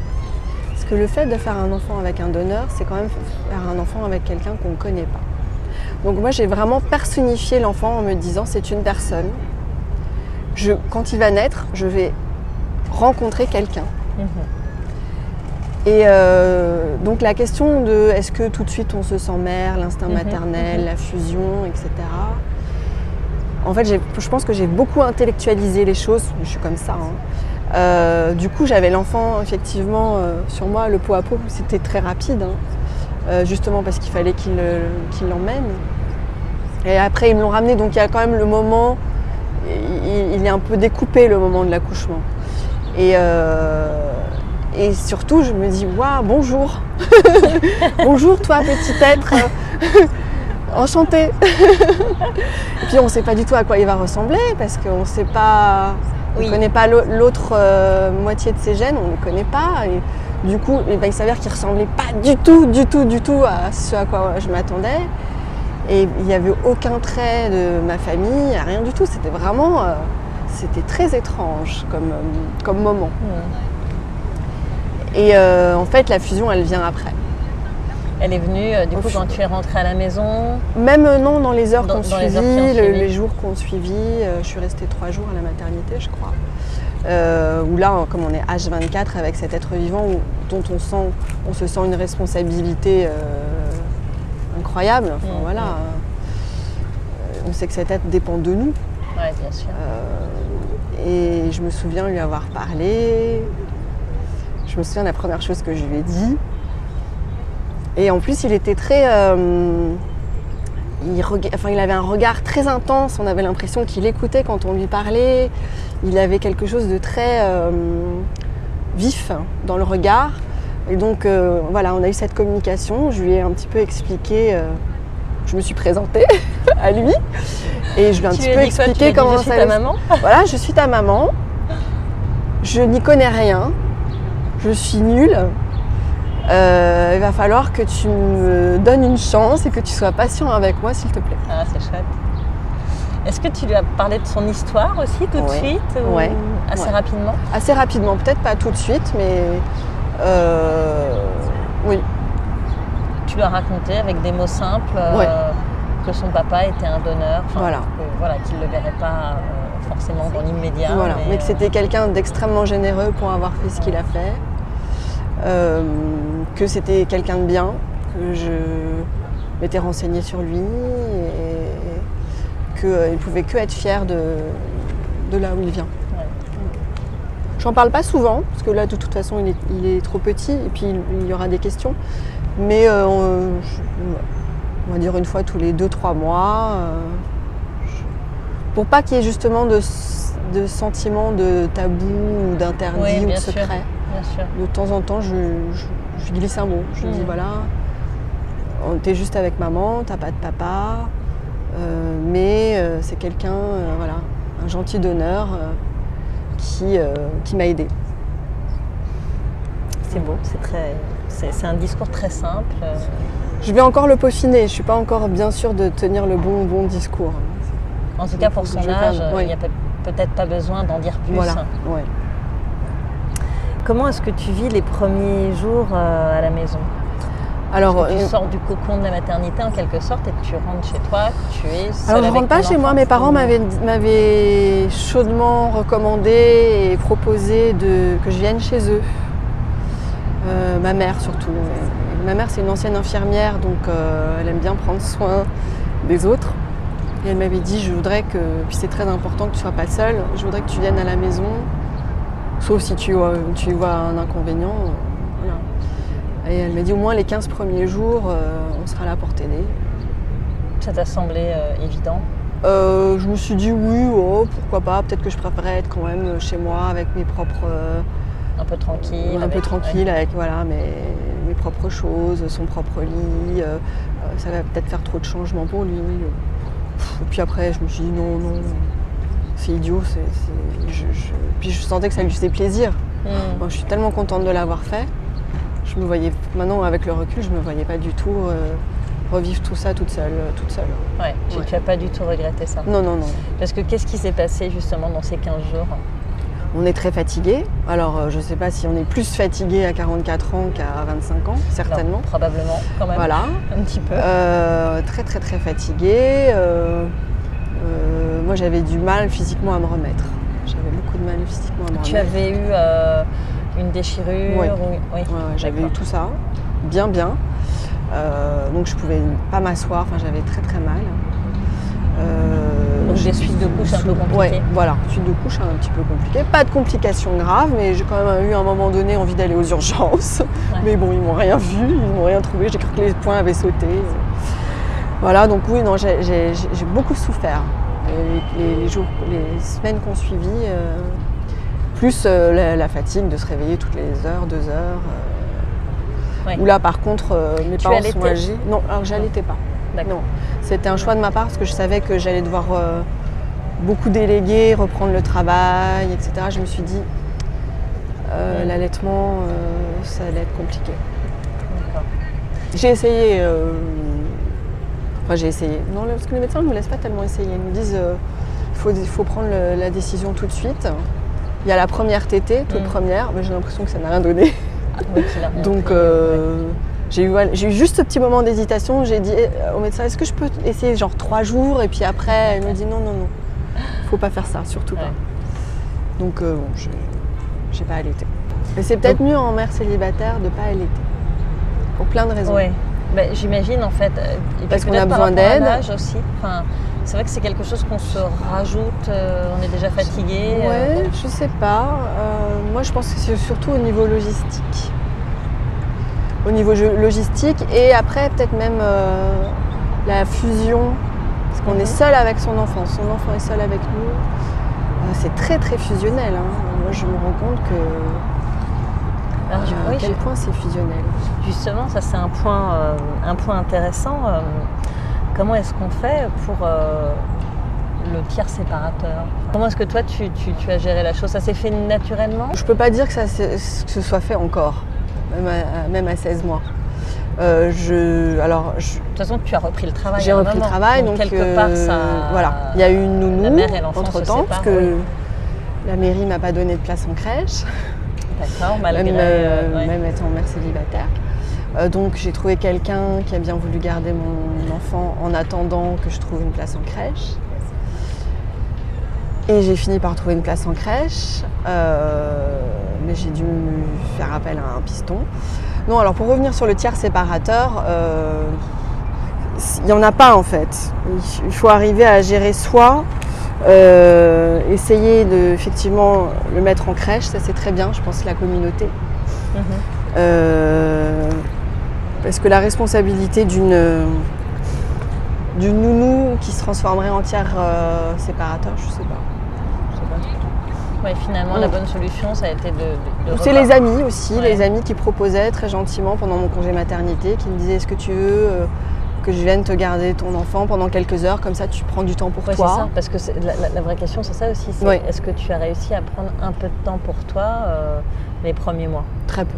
Parce que le fait de faire un enfant avec un donneur, c'est quand même faire un enfant avec quelqu'un qu'on ne connaît pas. Donc moi j'ai vraiment personnifié l'enfant en me disant c'est une personne. Je, quand il va naître, je vais rencontrer quelqu'un. Mhm. Et euh, donc la question de est-ce que tout de suite on se sent mère, l'instinct Mhm, maternel, mhm. la fusion, etc. En fait, je pense que j'ai beaucoup intellectualisé les choses. Je suis comme ça. hein. Euh, du coup, j'avais l'enfant effectivement euh, sur moi. Le pot à pot, c'était très rapide, hein. Euh, justement parce qu'il fallait qu'il le- qu'il l'emmène. Et après, ils me l'ont ramené. Donc il y a quand même le moment. Il, est un peu découpé le moment de l'accouchement. Et et surtout, je me dis, waouh, bonjour. bonjour, toi, petit être. Enchanté. Et puis, on ne sait pas du tout à quoi il va ressembler parce qu'on ne sait pas. On ne connaît pas l'au- l'autre euh, moitié de ses gènes, on ne le connaît pas. Et du coup, ben, il s'avère qu'il ressemblait pas du tout, du tout, du tout à ce à quoi je m'attendais. Et il n'y avait aucun trait de ma famille, rien du tout. C'était vraiment. euh, c'était très étrange comme, euh, comme moment. Et euh, en fait, la fusion, elle vient après. Elle est venue, euh, du coup, quand tu es rentrée à la maison. Même euh, non, dans les heures qu'on dans suivi, les le- jours qu'on suivi, euh, je suis restée trois jours à la maternité, je crois. Où là, comme on est H24 avec cet être vivant où- dont on, sent, on se sent une responsabilité incroyable. Enfin, Mm, voilà. On sait que cet être dépend de nous. Ouais, bien sûr. Et je me souviens lui avoir parlé. Je me souviens de la première chose que je lui ai dit. Et en plus, il était très. euh, il, rega- enfin, il avait un regard très intense. On avait l'impression qu'il écoutait quand on lui parlait. Il avait quelque chose de très euh, vif dans le regard. Et donc, euh, voilà, on a eu cette communication. Je lui ai un petit peu expliqué. je me suis présentée à lui. Et je lui ai un tu petit peu expliqué comment je suis ça ta allait- maman? Voilà, je suis ta maman. Je n'y connais rien. Je suis nulle. Euh, il va falloir que tu me donnes une chance et que tu sois patient avec moi, s'il te plaît. Ah, c'est chouette. Est-ce que tu lui as parlé de son histoire aussi tout de Ouais. suite ou Ouais. Assez Ouais. rapidement? Assez rapidement, peut-être pas tout de suite, mais euh, oui. Tu lui as raconté avec des mots simples euh, que son papa était un donneur. Voilà. que- voilà, qu'il ne le verrait pas euh, forcément dans l'immédiat. Voilà, mais, que c'était quelqu'un d'extrêmement généreux pour avoir fait ce qu'il a fait, que c'était quelqu'un de bien, que je m'étais renseignée sur lui et qu'il ne pouvait que être fier de, de là où il vient. Ouais. J'en parle pas souvent, parce que là de toute façon il est, il est trop petit et puis il, y aura des questions, mais euh, on, je- on va dire une fois tous les 2-3 mois. euh, pour pas qu'il y ait justement de, de sentiment de tabou ou d'interdit Oui, ou de bien sûr. secret. Bien sûr. De temps en temps, je, je- je glisse un mot. Je Mm. dis voilà, t'es juste avec maman, t'as pas de papa, euh, mais euh, c'est quelqu'un, euh, voilà, un gentil donneur. qui, qui m'a aidée. C'est beau, c'est très, c'est, un discours très simple. Je vais encore le peaufiner, je ne suis pas encore bien sûre de tenir le bon, bon discours. En tout cas, pour son âge, il n'y a peut- peut-être pas besoin d'en dire plus. Voilà, ouais. Comment est-ce que tu vis les premiers jours euh, à la maison? Alors, Tu euh, sors du cocon de la maternité en quelque sorte et que tu rentres chez toi, tu es seule Alors je avec rentre pas chez moi, mes parents m'avaient chaudement recommandé et proposé de, que je vienne chez eux. Euh, ma mère surtout. Ma mère c'est une ancienne infirmière donc euh, elle aime bien prendre soin des autres. Et elle m'avait dit je voudrais que, puis c'est très important que tu sois pas seule, je voudrais que tu viennes à la maison, sauf si tu, vois- tu vois un inconvénient. euh, voilà. Et elle m'a dit au moins les 15 premiers jours euh, on sera là pour t'aider. Ça t'a semblé euh, évident? Euh, je me suis dit oui, oh, pourquoi pas, peut-être que je préférerais être quand même chez moi avec mes propres. euh, Un peu tranquille un peu tranquille, avec voilà, mes, mes propres choses, son propre lit. euh, ça va peut-être faire trop de changements pour lui. Et puis après, je me suis dit non, non, c'est idiot. je- je- Puis je sentais que ça lui faisait plaisir. Hmm. Moi, je suis tellement contente de l'avoir fait. Je me voyais, maintenant avec le recul, je me voyais pas du tout euh, revivre tout ça toute seule. euh, Toute seule. Ouais, tu, Ouais. tu as pas du tout regretté ça. Non, non, non. Parce que qu'est-ce qui s'est passé justement dans ces 15 jours? On est très fatigué. Alors, euh, je ne sais pas si on est plus fatigué à 44 ans qu'à 25 ans, certainement. Non, Probablement, quand même. Voilà. Un petit peu. Euh, très, très, très fatigué. Euh, moi, j'avais du mal physiquement à me remettre. J'avais beaucoup de mal physiquement à me tu remettre. avais eu euh, une déchirure ou- Oui, Ouais, j'avais eu tout ça, bien, bien. Euh, donc, je pouvais pas m'asseoir. Enfin, j'avais très, très mal. Euh, Donc, des suites de couches un peu compliquées. Ouais, voilà, suite de couches un petit peu compliquées. Pas de complications graves, mais j'ai quand même eu à un moment donné envie d'aller aux urgences. Mais bon, ils m'ont rien vu, ils m'ont rien trouvé. J'ai cru que les points avaient sauté. Voilà, donc oui, non, j'ai beaucoup souffert. Les, les jours, les semaines qu'on suivi, euh, plus euh, la, la fatigue de se réveiller toutes les heures, deux heures. euh, Ouais. Où là, par contre, mes Tu parents allaitais sont âgés. Non, alors j'allaitais pas. Non, c'était un choix de ma part parce que je savais que j'allais devoir beaucoup déléguer, reprendre le travail, etc. Je me suis dit, l'allaitement, ça allait être compliqué. J'ai essayé. Euh, Enfin, j'ai essayé. Non, parce que les médecins ne me laissent pas tellement essayer. Ils me disent il faut, faut prendre le- la décision tout de suite. Il y a la première tétée, toute Mm. première, mais j'ai l'impression que ça n'a rien donné. Oui, Donc, euh, j'ai eu, juste ce petit moment d'hésitation. J'ai dit euh, au médecin est-ce que je peux essayer genre trois jours Et puis après, elle me dit non, non, non. Faut pas faire ça, surtout Ouais. pas. Donc, euh, bon, je j'ai pas allaité. Mais c'est peut-être mieux en mère célibataire de pas allaiter. Pour plein de raisons. Oui, Ben, j'imagine en fait. euh, et Parce qu'on a besoin d'aide. aussi. Enfin, c'est vrai que c'est quelque chose qu'on se rajoute, euh, on est déjà fatigué. euh, Ouais, je sais pas. Euh, moi, je pense que c'est surtout au niveau logistique. Au niveau logistique et après, peut-être même euh, la fusion. Parce qu'on Mhm. est seul avec son enfant. Son enfant est seul avec nous. Euh, c'est très, très fusionnel. hein. Moi, je me rends compte que alors, je- euh, à oui, quel je- point c'est fusionnel. Justement, ça c'est un point, euh, un point intéressant. Euh, comment est-ce qu'on fait pour euh, le tiers séparateur? Comment est-ce que toi tu, tu- tu as géré la chose? Ça s'est fait naturellement? Je peux pas dire que ça que ce soit fait encore, même à, même à 16 mois. Euh, je, alors, je- De toute façon, tu as repris le travail. J'ai à repris le travail, donc, quelque euh, part ça. voilà, il y a eu une nounou La mère et l'enfant entre se temps parce que oui. la mairie m'a pas donné de place en crèche, D'accord, malgré. même, euh, euh, ouais. même étant mère célibataire. Euh, donc j'ai trouvé quelqu'un qui a bien voulu garder mon enfant en attendant que je trouve une place en crèche. Et j'ai fini par trouver une place en crèche, euh, mais j'ai dû faire appel à un piston. Non, alors pour revenir sur le tiers séparateur, il n'y en a pas en fait. Il faut arriver à gérer soi, euh, essayer de effectivement le mettre en crèche, ça c'est très bien, je pense, la communauté. Mhm. Euh, parce que la responsabilité d'une d'une nounou qui se transformerait en tiers euh, séparateur, je sais pas. Je sais pas. Ouais, finalement, Mm. la bonne solution, ça a été de. de- de C'est les amis aussi, Ouais. les amis qui proposaient très gentiment pendant mon congé maternité, qui me disaient est-ce que tu veux que je vienne te garder ton enfant pendant quelques heures, comme ça tu prends du temps pour Ouais, toi. c'est ça, parce que c'est- la, la- la vraie question, c'est ça aussi. c'est. Est-ce que tu as réussi à prendre un peu de temps pour toi euh, les premiers mois? Très peu.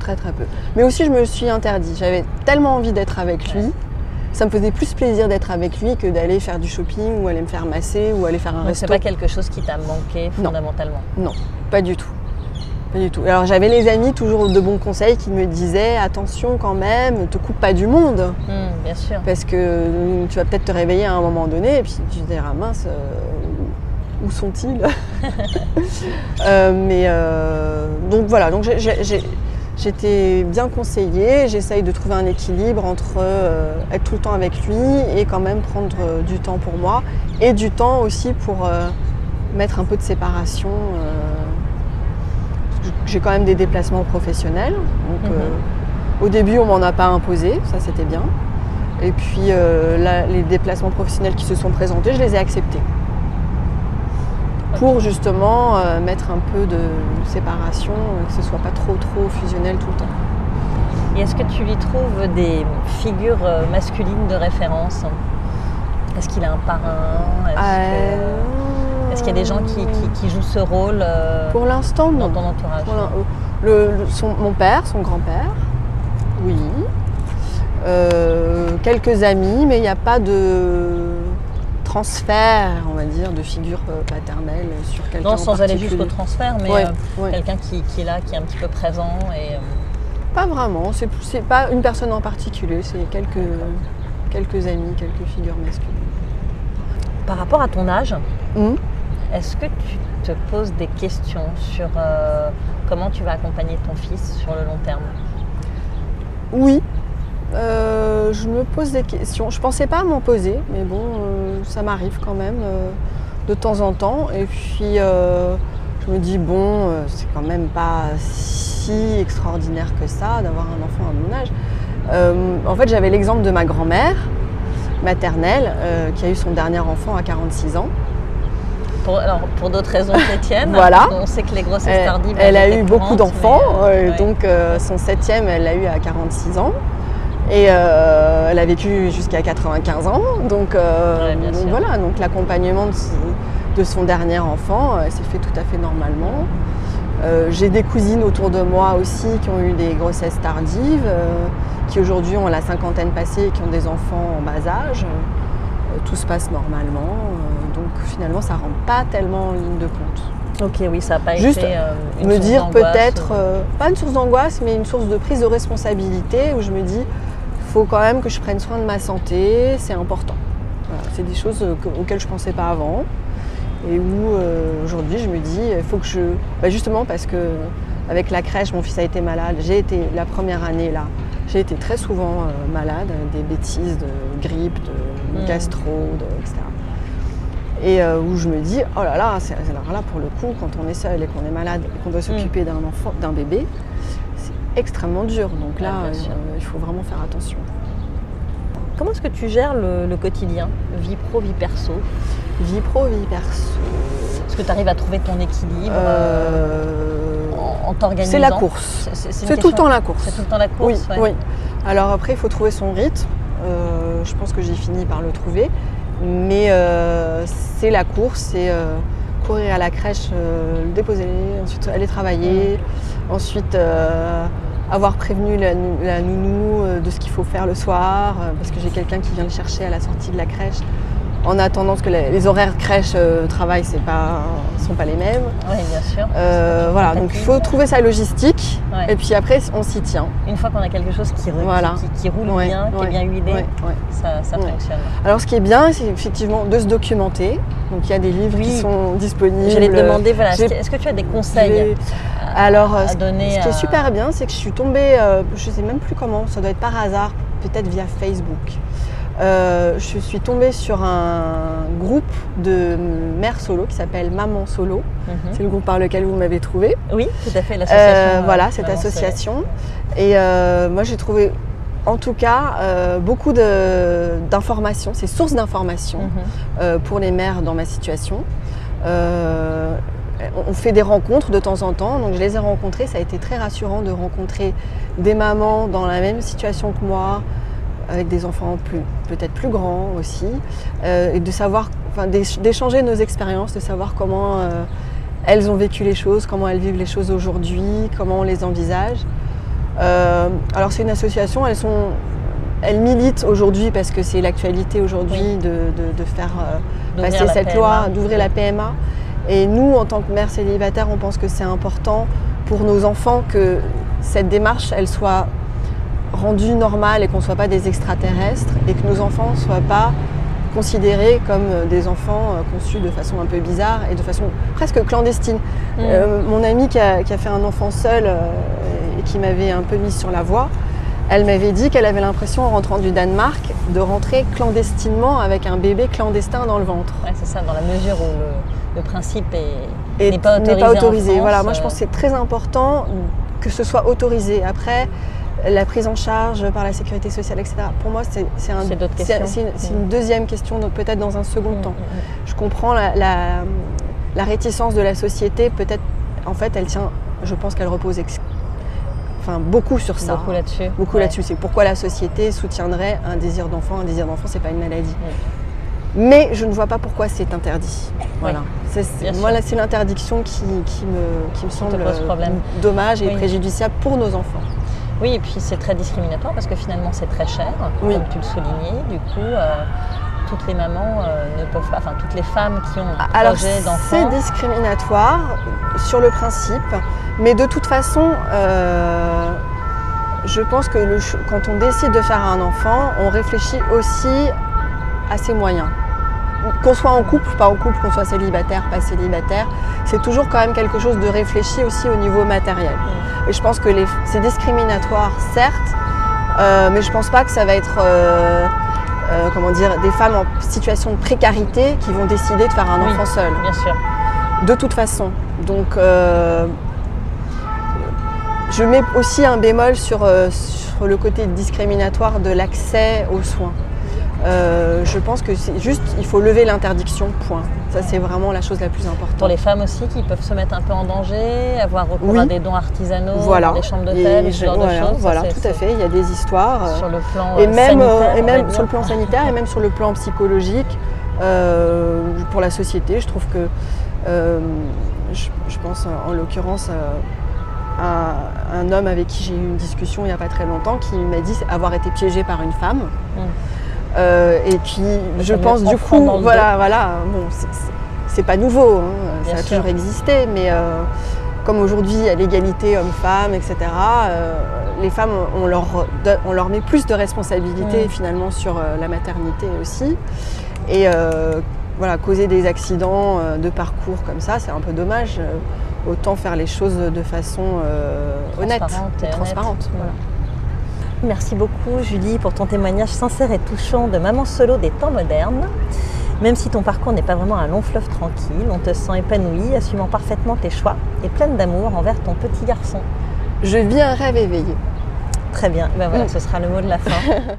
Très très peu. Mais aussi je me suis interdit. J'avais tellement envie d'être avec lui. Ça me faisait plus plaisir d'être avec lui que d'aller faire du shopping ou aller me faire masser ou aller faire un Donc c'est resto. pas quelque chose qui t'a manqué Non. fondamentalement? Non, pas du tout. Pas du tout. Alors j'avais les amis toujours de bons conseils qui me disaient attention quand même, te coupe pas du monde. Hum, bien sûr. Parce que euh, tu vas peut-être te réveiller à un moment donné et puis tu te diras mince, euh, où sont-ils Euh, Mais euh, donc voilà, donc j'étais bien conseillée. J'essaye de trouver un équilibre entre être tout le temps avec lui et quand même prendre du temps pour moi et du temps aussi pour mettre un peu de séparation. euh, j'ai quand même des déplacements professionnels. Donc, Mhm. euh, au début, on m'en a pas imposé, ça c'était bien. Et puis euh, là, les déplacements professionnels qui se sont présentés, je les ai acceptés. Pour justement euh, mettre un peu de séparation, que ce soit pas trop trop fusionnel tout le temps. Et est-ce que tu lui trouves des figures masculines de référence? Est-ce qu'il a un parrain? Euh, est-ce qu'il y a des gens qui, qui- qui jouent ce rôle euh, Pour l'instant, dans non. ton entourage Pour l'in- le- le- son- mon père, son grand-père, oui. Euh, quelques amis, mais il n'y a pas de transfert, on va dire, de figure euh, paternelle sur quelqu'un. Non, sans aller jusqu'au transfert, mais Ouais, euh, ouais. quelqu'un qui, qui est là, qui est un petit peu présent. Et, Pas vraiment, c'est pas une personne en particulier, c'est quelques, quelques amis, quelques figures masculines. Par rapport à ton âge, Hum. Est-ce que tu te poses des questions sur euh, comment tu vas accompagner ton fils sur le long terme? Oui, Euh, je me pose des questions. Je pensais pas m'en poser, mais bon, euh, ça m'arrive quand même de temps en temps. Et puis, je me dis, bon, c'est quand même pas si extraordinaire que ça d'avoir un enfant à mon âge. En fait, j'avais l'exemple de ma grand-mère maternelle qui a eu son dernier enfant à 46 ans. Pour, alors, pour d'autres raisons chrétiennes, Voilà. on sait que les grossesses Elle, tardives. elle a eu beaucoup d'enfants, euh, euh, ouais. donc euh, son septième, elle l'a eu à 46 ans. Et euh, elle a vécu jusqu'à 95 ans. Donc, euh, Ouais, voilà, donc l'accompagnement de, de son dernier enfant euh, s'est fait tout à fait normalement. Euh, J'ai des cousines autour de moi aussi qui ont eu des grossesses tardives, euh, qui aujourd'hui ont la cinquantaine passée et qui ont des enfants en bas âge. Euh, tout se passe normalement. Finalement, ça ne rentre pas tellement en ligne de compte Ok, oui, ça n'a pas Juste été euh, une me source dire peut-être, euh, euh, pas une source d'angoisse, mais une source de prise de responsabilité où je me dis, il faut quand même que je prenne soin de ma santé, c'est important. Voilà, c'est des choses euh, que- auxquelles je ne pensais pas avant et où euh, aujourd'hui je me dis, il faut que je... bah, justement parce que avec la crèche, mon fils a été malade, j'ai été la première année là, j'ai été très souvent malade, des bêtises de grippe, de Mm. gastro, de, etc. Et euh, où je me dis, oh là là, c'est alors là pour le coup, quand on est seul et qu'on est malade et qu'on doit s'occuper d'un enfant, d'un bébé, c'est extrêmement dur. Donc là, Ouais, sûr. euh, il faut vraiment faire attention. Comment est-ce que tu gères le, le quotidien Vie pro, vie perso? Vie pro, vie perso. Est-ce que tu arrives à trouver ton équilibre euh, en, en t'organisant? c'est la course. C'est- tout le temps la course. C'est tout le temps la Oui, course ouais. oui. Alors après, il faut trouver son rythme. Je pense que j'ai fini par le trouver. Mais euh, c'est la course, c'est euh, courir à la crèche, euh, le déposer, ensuite aller travailler, ensuite avoir prévenu la, la nounou de ce qu'il faut faire le soir, parce que j'ai quelqu'un qui vient le chercher à la sortie de la crèche. En attendant, parce que les, horaires crèche euh, pas, sont pas les mêmes. Oui, bien sûr. Euh, voilà, donc il faut trouver sa logistique, Ouais. et puis après, on s'y tient. Une fois qu'on a quelque chose qui, Voilà. qui, qui roule Ouais, bien, qui est bien huilé, ça, ça fonctionne. Alors ce qui est bien, c'est effectivement de se documenter. Donc il y a des livres qui sont disponibles. J'allais te demander, voilà, est-ce que, tu as des conseils à, Alors, à ce- donner Ce qui est super bien, c'est que je suis tombée, euh, je sais même plus comment, ça doit être par hasard, peut-être via Facebook. Euh, je suis tombée sur un groupe de mères solo qui s'appelle Maman Solo. Mhm. C'est le groupe par lequel vous m'avez trouvé. Oui, tout à fait, l'association. Euh, euh, voilà, cette Maman association. Et euh, moi, j'ai trouvé, en tout cas, beaucoup d'informations, c'est source d'informations Mhm. pour les mères dans ma situation. On fait des rencontres de temps en temps, donc je les ai rencontrées. Ça a été très rassurant de rencontrer des mamans dans la même situation que moi, avec des enfants plus, peut-être plus grands aussi, euh, et de savoir, enfin, d'échanger nos expériences, de savoir comment euh, elles ont vécu les choses, comment elles vivent les choses aujourd'hui, comment on les envisage. Euh, alors c'est une association, elles sont, elles militent aujourd'hui parce que c'est l'actualité aujourd'hui de, de, faire passer cette loi, d'ouvrir la PMA. Et nous, en tant que mère célibataire, on pense que c'est important pour nos enfants que cette démarche, elle soit rendue normale et qu'on ne soit pas des extraterrestres et que nos enfants ne soient pas considérés comme des enfants euh, conçus de façon un peu bizarre et de façon presque clandestine. Mm. Euh, mon amie qui a, fait un enfant seul euh, et qui m'avait un peu mise sur la voie, elle m'avait dit qu'elle avait l'impression en rentrant du Danemark de rentrer clandestinement avec un bébé clandestin dans le ventre. Ouais, c'est ça, dans la mesure où le, principe n'est pas autorisé. voilà, moi je pense que c'est très important que ce soit autorisé. Après, la prise en charge par la sécurité sociale, etc. Pour moi, c'est un, une, mm. deuxième question, donc peut-être dans un second mm, temps. Mm, je comprends la, la, réticence de la société, peut-être, en fait, elle tient, je pense qu'elle repose enfin, beaucoup sur ça. Beaucoup là-dessus. Beaucoup là-dessus. C'est pourquoi la société soutiendrait un désir d'enfant. Un désir d'enfant, c'est pas une maladie. Mais je ne vois pas pourquoi c'est interdit. Voilà. moi, c'est l'interdiction qui, qui, me, qui me semble dommage et préjudiciable pour nos enfants. Oui, et puis c'est très discriminatoire parce que finalement c'est très cher, comme tu le soulignais. Du coup, euh, toutes les mamans euh, ne peuvent pas, enfin toutes les femmes qui ont un projet d'enfant. C'est discriminatoire sur le principe, mais de toute façon, euh, je pense que quand on décide de faire un enfant, on réfléchit aussi à ses moyens qu'on soit en couple, pas en couple, qu'on soit célibataire, pas célibataire, c'est toujours quand même quelque chose de réfléchi aussi au niveau matériel. Et je pense que c'est discriminatoire, certes, euh, mais je pense pas que ça va être euh, euh, comment dire, des femmes en situation de précarité qui vont décider de faire un enfant seul. Bien sûr. De toute façon. Donc je mets aussi un bémol sur, sur le côté discriminatoire de l'accès aux soins. Euh, je pense que c'est juste, il faut lever l'interdiction, point. Ça, c'est vraiment la chose la plus importante. Pour les femmes aussi qui peuvent se mettre un peu en danger, avoir recours à des dons artisanaux, voilà. des chambres d'hôtel, ce genre voilà, de choses. Voilà, tout à fait. Il y a des histoires. Euh, sur le plan et euh, même, sanitaire, et même sur le plan sanitaire et même sur le plan psychologique. pour la société, je trouve que, je, pense en l'occurrence à un homme avec qui j'ai eu une discussion il n'y a pas très longtemps qui m'a dit avoir été piégé par une femme. Hum. Euh, et puis, je pense du coup, voilà, voilà, bon, c'est pas nouveau, hein, ça a toujours existé, mais euh, comme aujourd'hui il y a l'égalité homme-femme, etc., euh, les femmes, on leur, on leur met plus de responsabilités finalement sur la maternité aussi. Et voilà, causer des accidents de parcours comme ça, c'est un peu dommage. autant faire les choses de façon honnête et transparente. Merci beaucoup Julie pour ton témoignage sincère et touchant de maman solo des temps modernes. Même si ton parcours n'est pas vraiment un long fleuve tranquille, on te sent épanouie, assumant parfaitement tes choix et pleine d'amour envers ton petit garçon. Je vis un rêve éveillé. Très bien, ben voilà, ce sera le mot de la fin.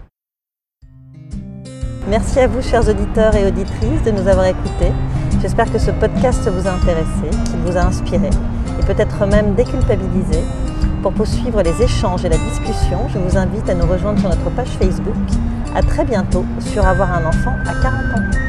Merci à vous, chers auditeurs et auditrices, de nous avoir écoutés. J'espère que ce podcast vous a intéressé, qu'il vous a inspiré et peut-être même déculpabilisé. Pour poursuivre les échanges et la discussion, je vous invite à nous rejoindre sur notre page Facebook. À très bientôt sur Avoir un enfant à 40 ans.